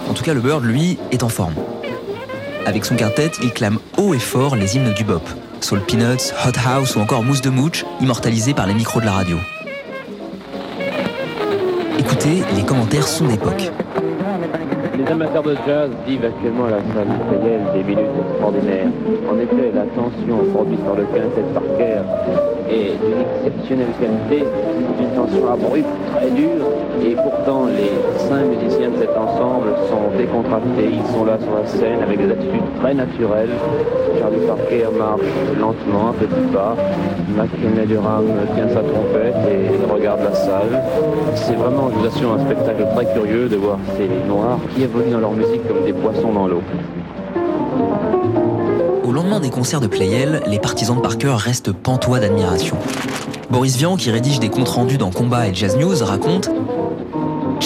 Speaker 4: En tout cas, le Bird, lui, est en forme. Avec son quintet, il clame haut et fort les hymnes du bop. Soul Peanuts, Hot House ou encore Mousse de Mooch, immortalisés par les micros de la radio. Écoutez les commentaires son époque.
Speaker 10: Les amateurs de jazz vivent actuellement à la salle Playel des minutes extraordinaires. En effet, la tension produite par le quintet Parker est d'une exceptionnelle qualité, une tension abrupte, très dure, et pourtant les cinq musiciens de cet ensemble sont décontractés, ils sont là sur la scène avec des attitudes très naturelles. Charlie Parker marche lentement, un petit pas, McKinley Durham tient sa trompette et regarde la salle. C'est vraiment, je vous assure, un spectacle très curieux de voir ces noirs qui évoluent dans leur musique comme des poissons dans l'eau.
Speaker 4: Au lendemain des concerts de Playel, les partisans de Parker restent pantois d'admiration. Boris Vian, qui rédige des comptes rendus dans Combat et Jazz News, raconte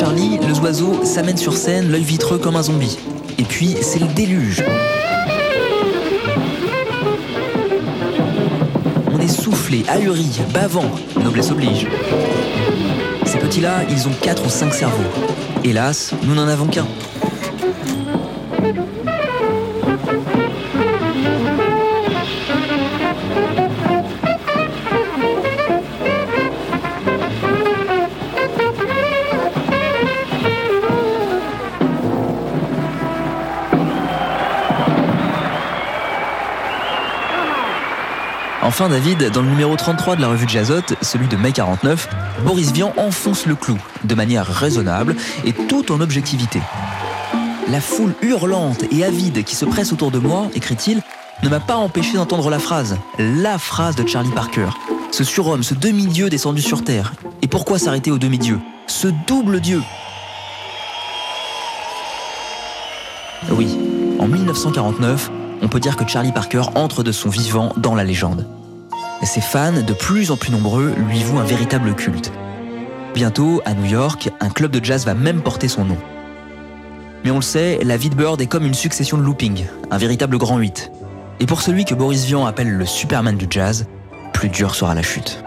Speaker 4: Charlie, le oiseau, s'amène sur scène, l'œil vitreux comme un zombie. Et puis, c'est le déluge. On est soufflé, ahuri, bavant, noblesse oblige. Ces petits-là, ils ont quatre ou cinq cerveaux. Hélas, nous n'en avons qu'un. David, dans le numéro 33 de la revue de Jazzot, celui de mai 49, Boris Vian enfonce le clou, de manière raisonnable et tout en objectivité. La foule hurlante et avide qui se presse autour de moi, écrit-il, ne m'a pas empêché d'entendre la phrase, la phrase de Charlie Parker. Ce surhomme, ce demi-dieu descendu sur Terre. Et pourquoi s'arrêter au demi-dieu? Ce double dieu Oui, en 1949, on peut dire que Charlie Parker entre de son vivant dans la légende. Ses fans, de plus en plus nombreux, lui vouent un véritable culte. Bientôt, à New York, un club de jazz va même porter son nom. Mais on le sait, la vie de Bird est comme une succession de loopings, un véritable grand 8. Et pour celui que Boris Vian appelle le Superman du jazz, plus dur sera la chute.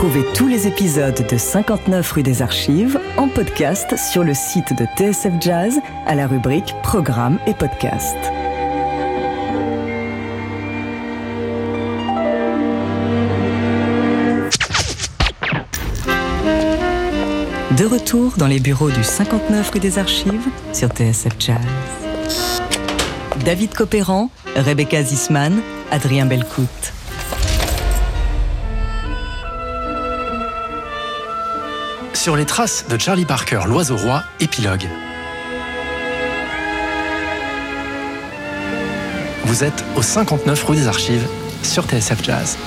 Speaker 1: Retrouvez tous les épisodes de 59 rue des Archives en podcast sur le site de TSF Jazz à la rubrique Programmes et podcasts. De retour dans les bureaux du 59 rue des Archives sur TSF Jazz. David Copéran, Rebecca Zisman, Adrien Belcout.
Speaker 2: Sur les traces de Charlie Parker, l'oiseau roi, épilogue. Vous êtes au 59 rue des Archives sur TSF Jazz.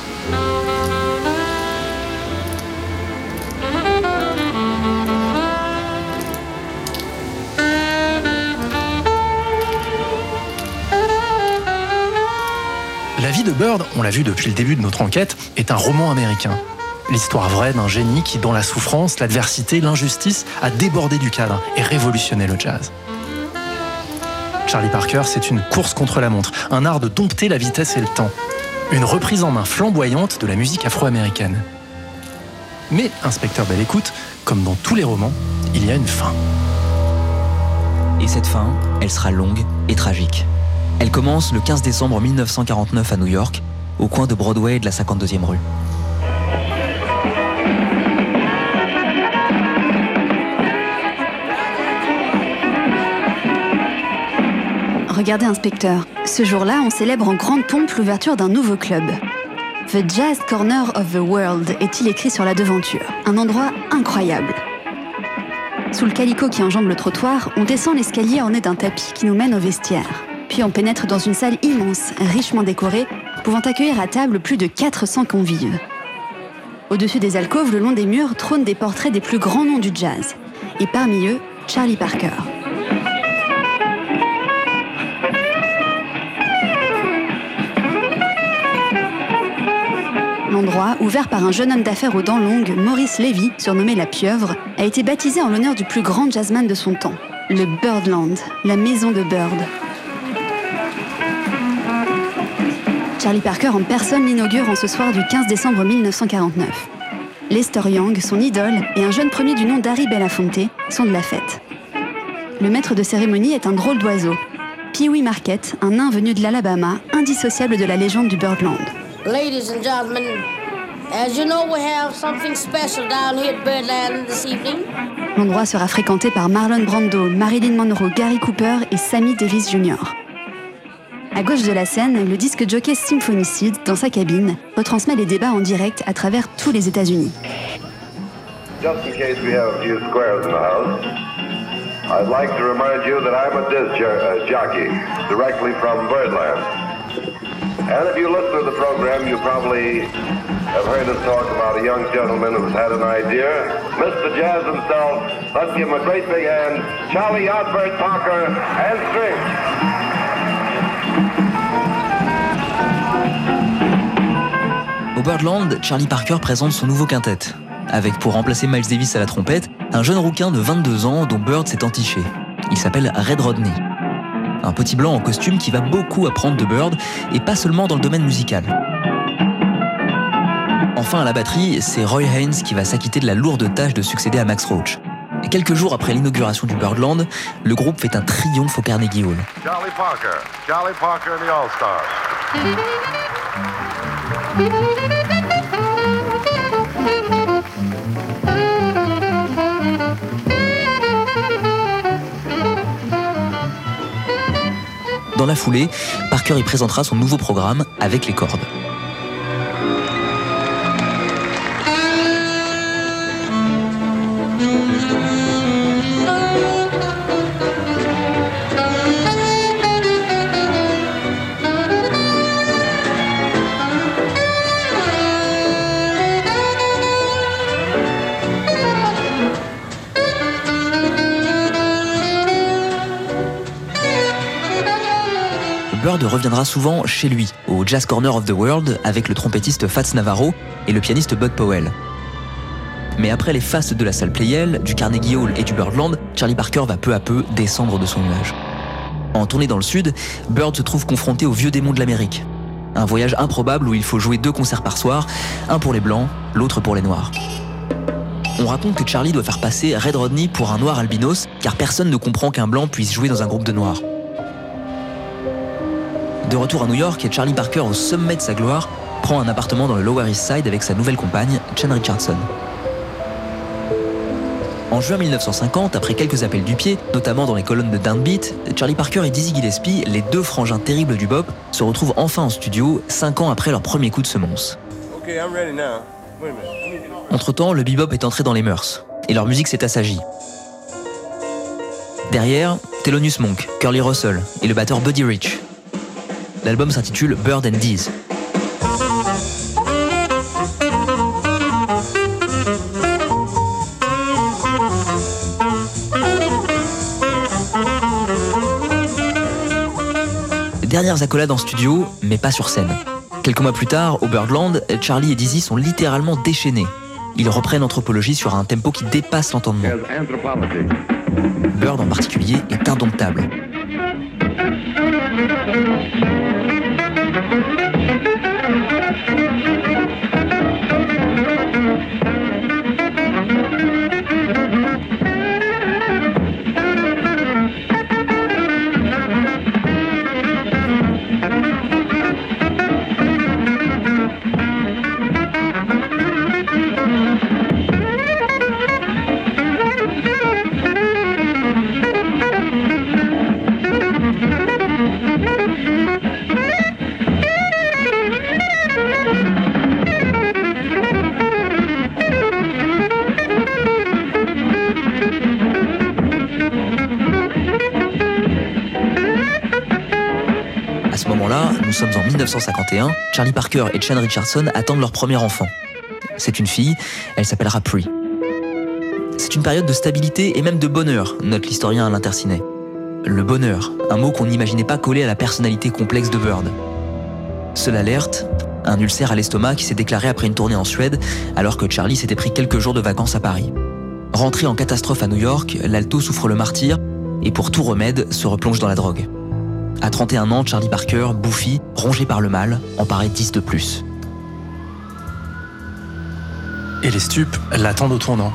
Speaker 2: La vie de Bird, on l'a vu depuis le début de notre enquête, est un roman américain. L'histoire vraie d'un génie qui, dans la souffrance, l'adversité, l'injustice, a débordé du cadre et révolutionné le jazz. Charlie Parker, c'est une course contre la montre, un art de dompter la vitesse et le temps. Une reprise en main flamboyante de la musique afro-américaine. Mais, inspecteur Belle Écoute, comme dans tous les romans, il y a une fin.
Speaker 4: Et cette fin, elle sera longue et tragique. Elle commence le 15 décembre 1949 à New York, au coin de Broadway et de la 52e rue.
Speaker 6: Regardez, inspecteur, ce jour-là, on célèbre en grande pompe l'ouverture d'un nouveau club. The Jazz Corner of the World est-il écrit sur la devanture. Un endroit incroyable. Sous le calicot qui enjambe le trottoir, on descend l'escalier orné d'un tapis qui nous mène au vestiaire. Puis on pénètre dans une salle immense, richement décorée, pouvant accueillir à table plus de 400 convives. Au-dessus des alcôves, le long des murs, trônent des portraits des plus grands noms du jazz. Et parmi eux, Charlie Parker. L'endroit, ouvert par un jeune homme d'affaires aux dents longues, Maurice Levy, surnommé la pieuvre, a été baptisé en l'honneur du plus grand jazzman de son temps, le Birdland, la maison de Bird. Charlie Parker en personne l'inaugure en ce soir du 15 décembre 1949. Lester Young, son idole, et un jeune premier du nom d'Harry Belafonte sont de la fête. Le maître de cérémonie est un drôle d'oiseau, Pee-wee Marquette, un nain venu de l'Alabama, indissociable de la légende du Birdland.
Speaker 11: Ladies and gentlemen, as you know, we have something special down here at Birdland this evening.
Speaker 6: L'endroit sera fréquenté par Marlon Brando, Marilyn Monroe, Gary Cooper et Sammy Davis Jr. À gauche de la scène, le disque jockey Symphony Seed, dans sa cabine, retransmet les débats en direct à travers tous les États-Unis.
Speaker 3: Just in case we have a few squares in the house, I'd like to remind you that I'm a disc uh, jockey, directly from Birdland. And if you listen to the program, you probably have heard us talk about a young gentleman who's had an idea. Mr. Jazz himself, let's give him a great big hand. Charlie Osbert Parker and String.
Speaker 4: Au Birdland, Charlie Parker présente son nouveau quintet, avec pour remplacer Miles Davis à la trompette, un jeune rouquin de 22 ans dont Bird s'est entiché. Il s'appelle Red Rodney. Un petit blanc en costume qui va beaucoup apprendre de Bird, et pas seulement dans le domaine musical. Enfin, à la batterie, c'est Roy Haynes qui va s'acquitter de la lourde tâche de succéder à Max Roach. Quelques jours après l'inauguration du Birdland, le groupe fait un triomphe au Carnegie Hall.
Speaker 3: Charlie Parker. Charlie Parker All-Stars.
Speaker 4: Dans la foulée, Parker y présentera son nouveau programme avec les cordes. Reviendra souvent chez lui, au Jazz Corner of the World, avec le trompettiste Fats Navarro et le pianiste Bud Powell. Mais après les faces de la salle Playel, du Carnegie Hall et du Birdland, Charlie Parker va peu à peu descendre de son nuage. En tournée dans le sud, Bird se trouve confronté aux vieux démons de l'Amérique. Un voyage improbable où il faut jouer deux concerts par soir, un pour les blancs, l'autre pour les noirs. On raconte que Charlie doit faire passer Red Rodney pour un noir albinos, car personne ne comprend qu'un blanc puisse jouer dans un groupe de noirs. De retour à New York, Charlie Parker, au sommet de sa gloire, prend un appartement dans le Lower East Side avec sa nouvelle compagne, Chen Richardson. En juin 1950, après quelques appels du pied, notamment dans les colonnes de Downbeat, Charlie Parker et Dizzy Gillespie, les deux frangins terribles du bop, se retrouvent enfin en studio, cinq ans après leur premier coup de semonce. Entre-temps, le bebop est entré dans les mœurs, et leur musique s'est assagie. Derrière, Thelonious Monk, Curly Russell et le batteur Buddy Rich. L'album s'intitule Bird and Dees. Dernières accolades en studio, mais pas sur scène. Quelques mois plus tard, au Birdland, Charlie et Dizzy sont littéralement déchaînés. Ils reprennent l'anthropologie sur un tempo qui dépasse l'entendement. Bird en particulier est indomptable. 1951, Charlie Parker et Chan Richardson attendent leur premier enfant. C'est une fille, elle s'appellera Pri. C'est une période de stabilité et même de bonheur, note l'historien Alain Tercinet. Le bonheur, un mot qu'on n'imaginait pas coller à la personnalité complexe de Bird. Seule alerte, un ulcère à l'estomac qui s'est déclaré après une tournée en Suède, alors que Charlie s'était pris quelques jours de vacances à Paris. Rentré en catastrophe à New York, l'alto souffre le martyr et pour tout remède se replonge dans la drogue. À 31 ans, Charlie Parker, bouffi, rongé par le mal, en paraît 10 de plus.
Speaker 2: Et les stupes l'attendent au tournant.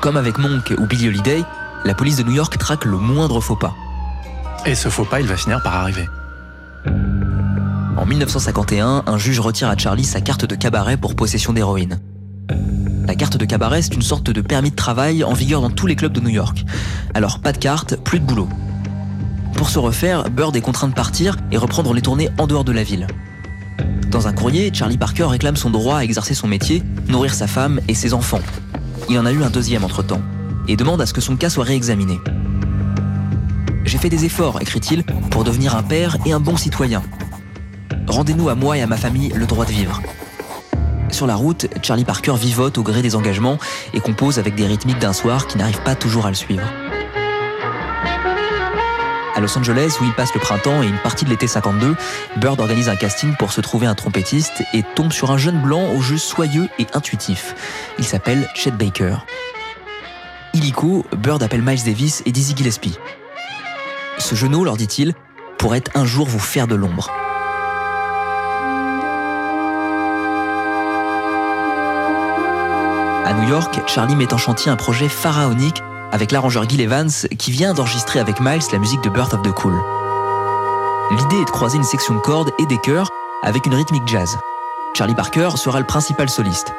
Speaker 4: Comme avec Monk ou Billy Holiday, la police de New York traque le moindre faux pas.
Speaker 2: Et ce faux pas, il va finir par arriver.
Speaker 4: En 1951, un juge retire à Charlie sa carte de cabaret pour possession d'héroïne. La carte de cabaret, c'est une sorte de permis de travail en vigueur dans tous les clubs de New York. Alors pas de carte, plus de boulot. Pour se refaire, Bird est contraint de partir et reprendre les tournées en dehors de la ville. Dans un courrier, Charlie Parker réclame son droit à exercer son métier, nourrir sa femme et ses enfants. Il en a eu un deuxième entre-temps, et demande à ce que son cas soit réexaminé. J'ai fait des efforts, écrit-il, pour devenir un père et un bon citoyen. Rendez-nous à moi et à ma famille le droit de vivre. Sur la route, Charlie Parker vivote au gré des engagements et compose avec des rythmiques d'un soir qui n'arrivent pas toujours à le suivre. À Los Angeles, où il passe le printemps et une partie de l'été 52, Bird organise un casting pour se trouver un trompettiste et tombe sur un jeune blanc au jeu soyeux et intuitif. Il s'appelle Chet Baker. Illico, Bird appelle Miles Davis et Dizzy Gillespie. Ce genou, leur dit-il, pourrait un jour vous faire de l'ombre. À New York, Charlie met en chantier un projet pharaonique avec l'arrangeur Gil Evans qui vient d'enregistrer avec Miles la musique de Birth of the Cool. L'idée est de croiser une section de cordes et des chœurs avec une rythmique jazz. Charlie Parker sera le principal soliste.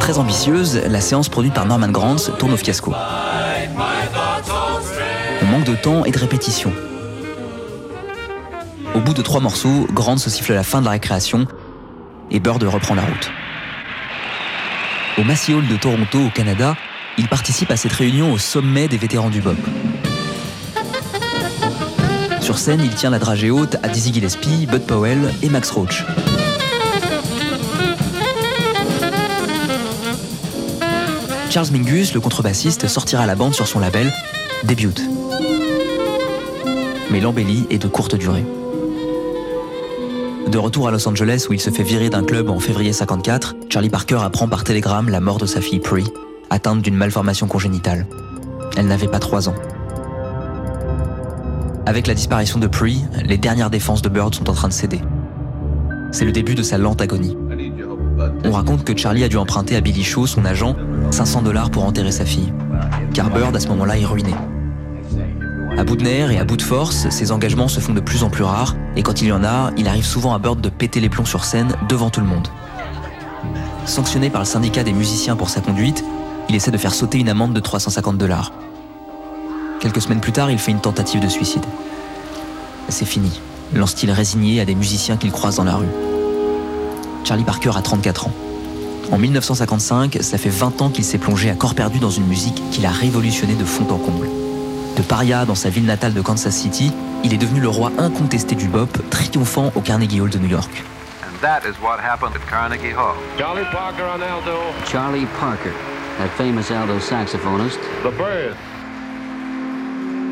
Speaker 4: Très ambitieuse, la séance produite par Norman Granz tourne au fiasco. On manque de temps et de répétition. Au bout de trois morceaux, Grant se siffle la fin de la récréation et Bird reprend la route. Au Massey Hall de Toronto, au Canada, il participe à cette réunion au sommet des vétérans du bop. Sur scène, il tient la dragée haute à Dizzy Gillespie, Bud Powell et Max Roach. Charles Mingus, le contrebassiste, sortira la bande sur son label Debut. Mais l'embellie est de courte durée. De retour à Los Angeles où il se fait virer d'un club en février 54, Charlie Parker apprend par télégramme la mort de sa fille Pri, atteinte d'une malformation congénitale. Elle n'avait pas trois ans. Avec la disparition de Pree, les dernières défenses de Bird sont en train de céder. C'est le début de sa lente agonie. On raconte que Charlie a dû emprunter à Billy Shaw, son agent, 500 dollars pour enterrer sa fille. Car Bird, à ce moment-là, est ruiné. À bout de nerfs et à bout de force, ses engagements se font de plus en plus rares, et quand il y en a, il arrive souvent à Bird de péter les plombs sur scène devant tout le monde. Sanctionné par le syndicat des musiciens pour sa conduite, il essaie de faire sauter une amende de 350 dollars. Quelques semaines plus tard, il fait une tentative de suicide. C'est fini, lance-t-il résigné à des musiciens qu'il croise dans la rue. Charlie Parker a 34 ans. En 1955, ça fait 20 ans qu'il s'est plongé à corps perdu dans une musique qu'il a révolutionnée de fond en comble. Paria dans sa ville natale de Kansas City, il est devenu le roi incontesté du bop, triomphant au Carnegie Hall de New York.
Speaker 7: And that is what happened at Carnegie Hall.
Speaker 10: Charlie Parker on alto.
Speaker 9: Charlie Parker, that famous alto saxophonist.
Speaker 10: The Bird.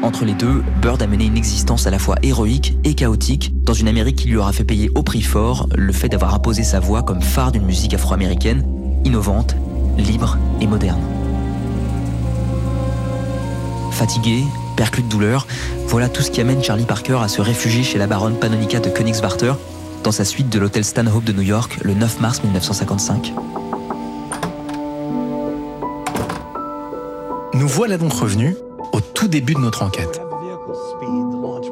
Speaker 4: Entre les deux, Bird a mené une existence à la fois héroïque et chaotique dans une Amérique qui lui aura fait payer au prix fort le fait d'avoir imposé sa voix comme phare d'une musique afro-américaine, innovante, libre et moderne. Fatigué, perclus de douleur, voilà tout ce qui amène Charlie Parker à se réfugier chez la baronne Panonica de Königswarter dans sa suite de l'hôtel Stanhope de New York le 9 mars 1955.
Speaker 2: Nous voilà donc revenus au tout début de notre enquête.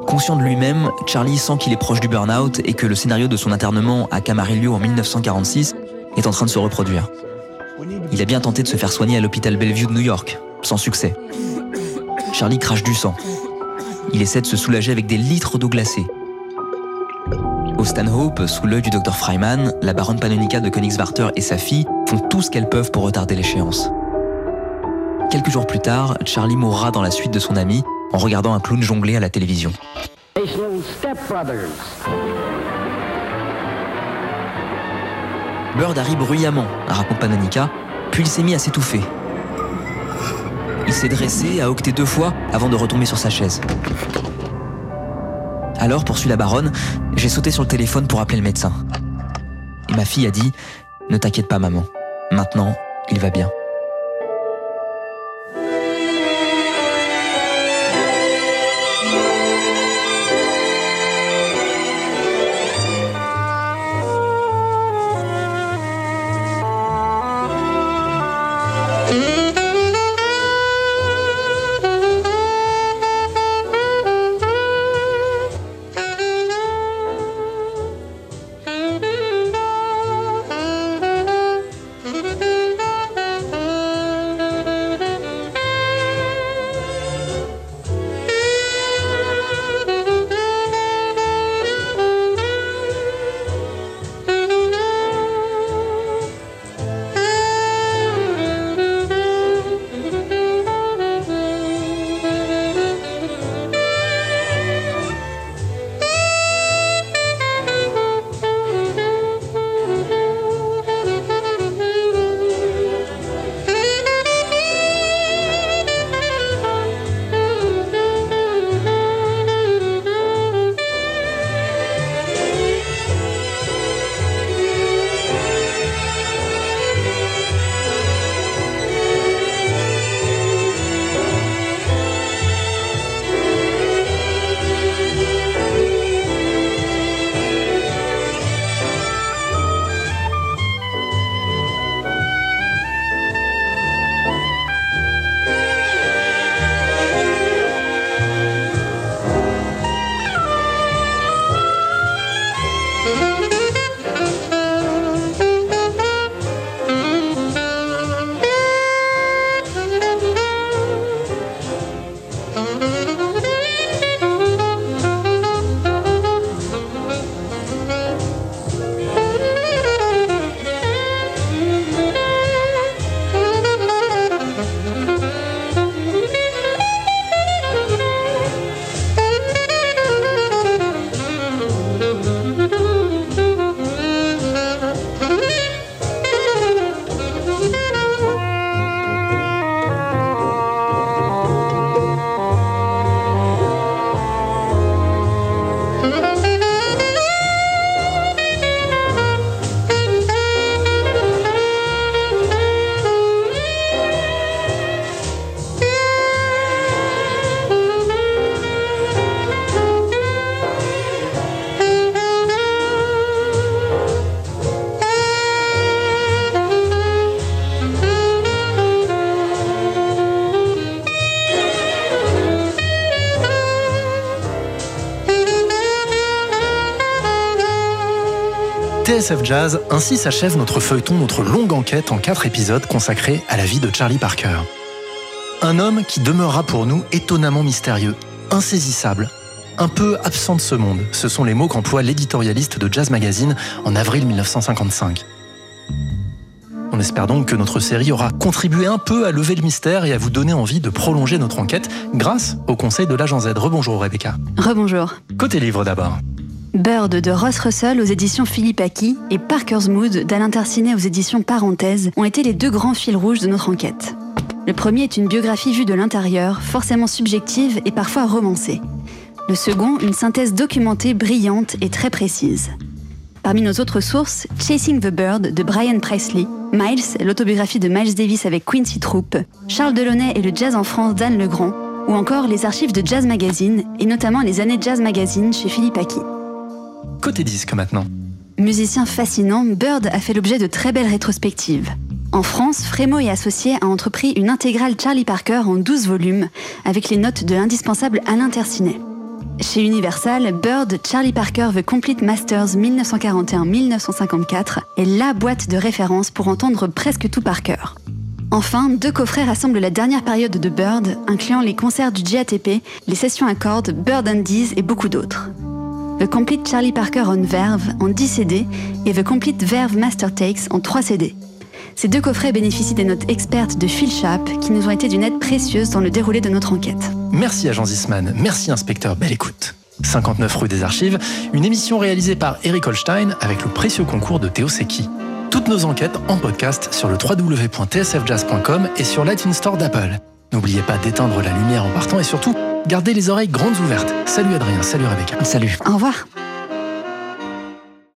Speaker 4: Conscient de lui-même, Charlie sent qu'il est proche du burn-out et que le scénario de son internement à Camarillo en 1946 est en train de se reproduire. Il a bien tenté de se faire soigner à l'hôpital Bellevue de New York, sans succès. Charlie crache du sang. Il essaie de se soulager avec des litres d'eau glacée. Au Stanhope, sous l'œil du docteur Freiman, la baronne Panonica de Königswarter et sa fille font tout ce qu'elles peuvent pour retarder l'échéance. Quelques jours plus tard, Charlie mourra dans la suite de son ami en regardant un clown jongler à la télévision. Bird arrive bruyamment, raconte Panonica, puis il s'est mis à s'étouffer. Il s'est dressé, a octé deux fois avant de retomber sur sa chaise. Alors, poursuit la baronne, j'ai sauté sur le téléphone pour appeler le médecin. Et ma fille a dit Ne t'inquiète pas, maman. Maintenant, il va bien.
Speaker 2: TSF Jazz, ainsi s'achève notre feuilleton, notre longue enquête en quatre épisodes consacrés à la vie de Charlie Parker. Un homme qui demeurera pour nous étonnamment mystérieux, insaisissable, un peu absent de ce monde. Ce sont les mots qu'emploie l'éditorialiste de Jazz Magazine en avril 1955. On espère donc que notre série aura contribué un peu à lever le mystère et à vous donner envie de prolonger notre enquête grâce au conseil de l'agent Z. Rebonjour Rebecca.
Speaker 6: Rebonjour.
Speaker 2: Côté livre d'abord.
Speaker 6: Bird de Ross Russell aux éditions Philippe Aki et Parker's Mood d'Alain Tarcinet aux éditions Parenthèse ont été les deux grands fils rouges de notre enquête. Le premier est une biographie vue de l'intérieur, forcément subjective et parfois romancée. Le second, une synthèse documentée brillante et très précise. Parmi nos autres sources, Chasing the Bird de Brian Presley, Miles, l'autobiographie de Miles Davis avec Quincy Troop, Charles Delaunay et le jazz en France d'Anne Legrand, ou encore les archives de Jazz Magazine, et notamment les années Jazz Magazine chez Philippe Aki.
Speaker 2: Côté disque maintenant.
Speaker 6: Musicien fascinant, Bird a fait l'objet de très belles rétrospectives. En France, Frémo et Associés a entrepris une intégrale Charlie Parker en 12 volumes, avec les notes de l'indispensable Alain Tercinet. Chez Universal, Bird Charlie Parker The Complete Masters 1941-1954 est la boîte de référence pour entendre presque tout par cœur. Enfin, deux coffrets rassemblent la dernière période de Bird, incluant les concerts du GATP, les sessions à cordes, Bird Andies et beaucoup d'autres. The Complete Charlie Parker on Verve en 10 CD et The Complete Verve Master Takes en 3 CD. Ces deux coffrets bénéficient des notes expertes de Phil Sharp qui nous ont été d'une aide précieuse dans le déroulé de notre enquête.
Speaker 2: Merci à Jean Zisman, merci inspecteur, belle écoute. 59 rue des Archives, une émission réalisée par Eric Holstein avec le précieux concours de Théo Seki. Toutes nos enquêtes en podcast sur le www.tsfjazz.com et sur l'iTunes Store d'Apple. N'oubliez pas d'éteindre la lumière en partant et surtout, gardez les oreilles grandes ouvertes. Salut Adrien, salut Rebecca.
Speaker 4: Salut.
Speaker 6: Au revoir.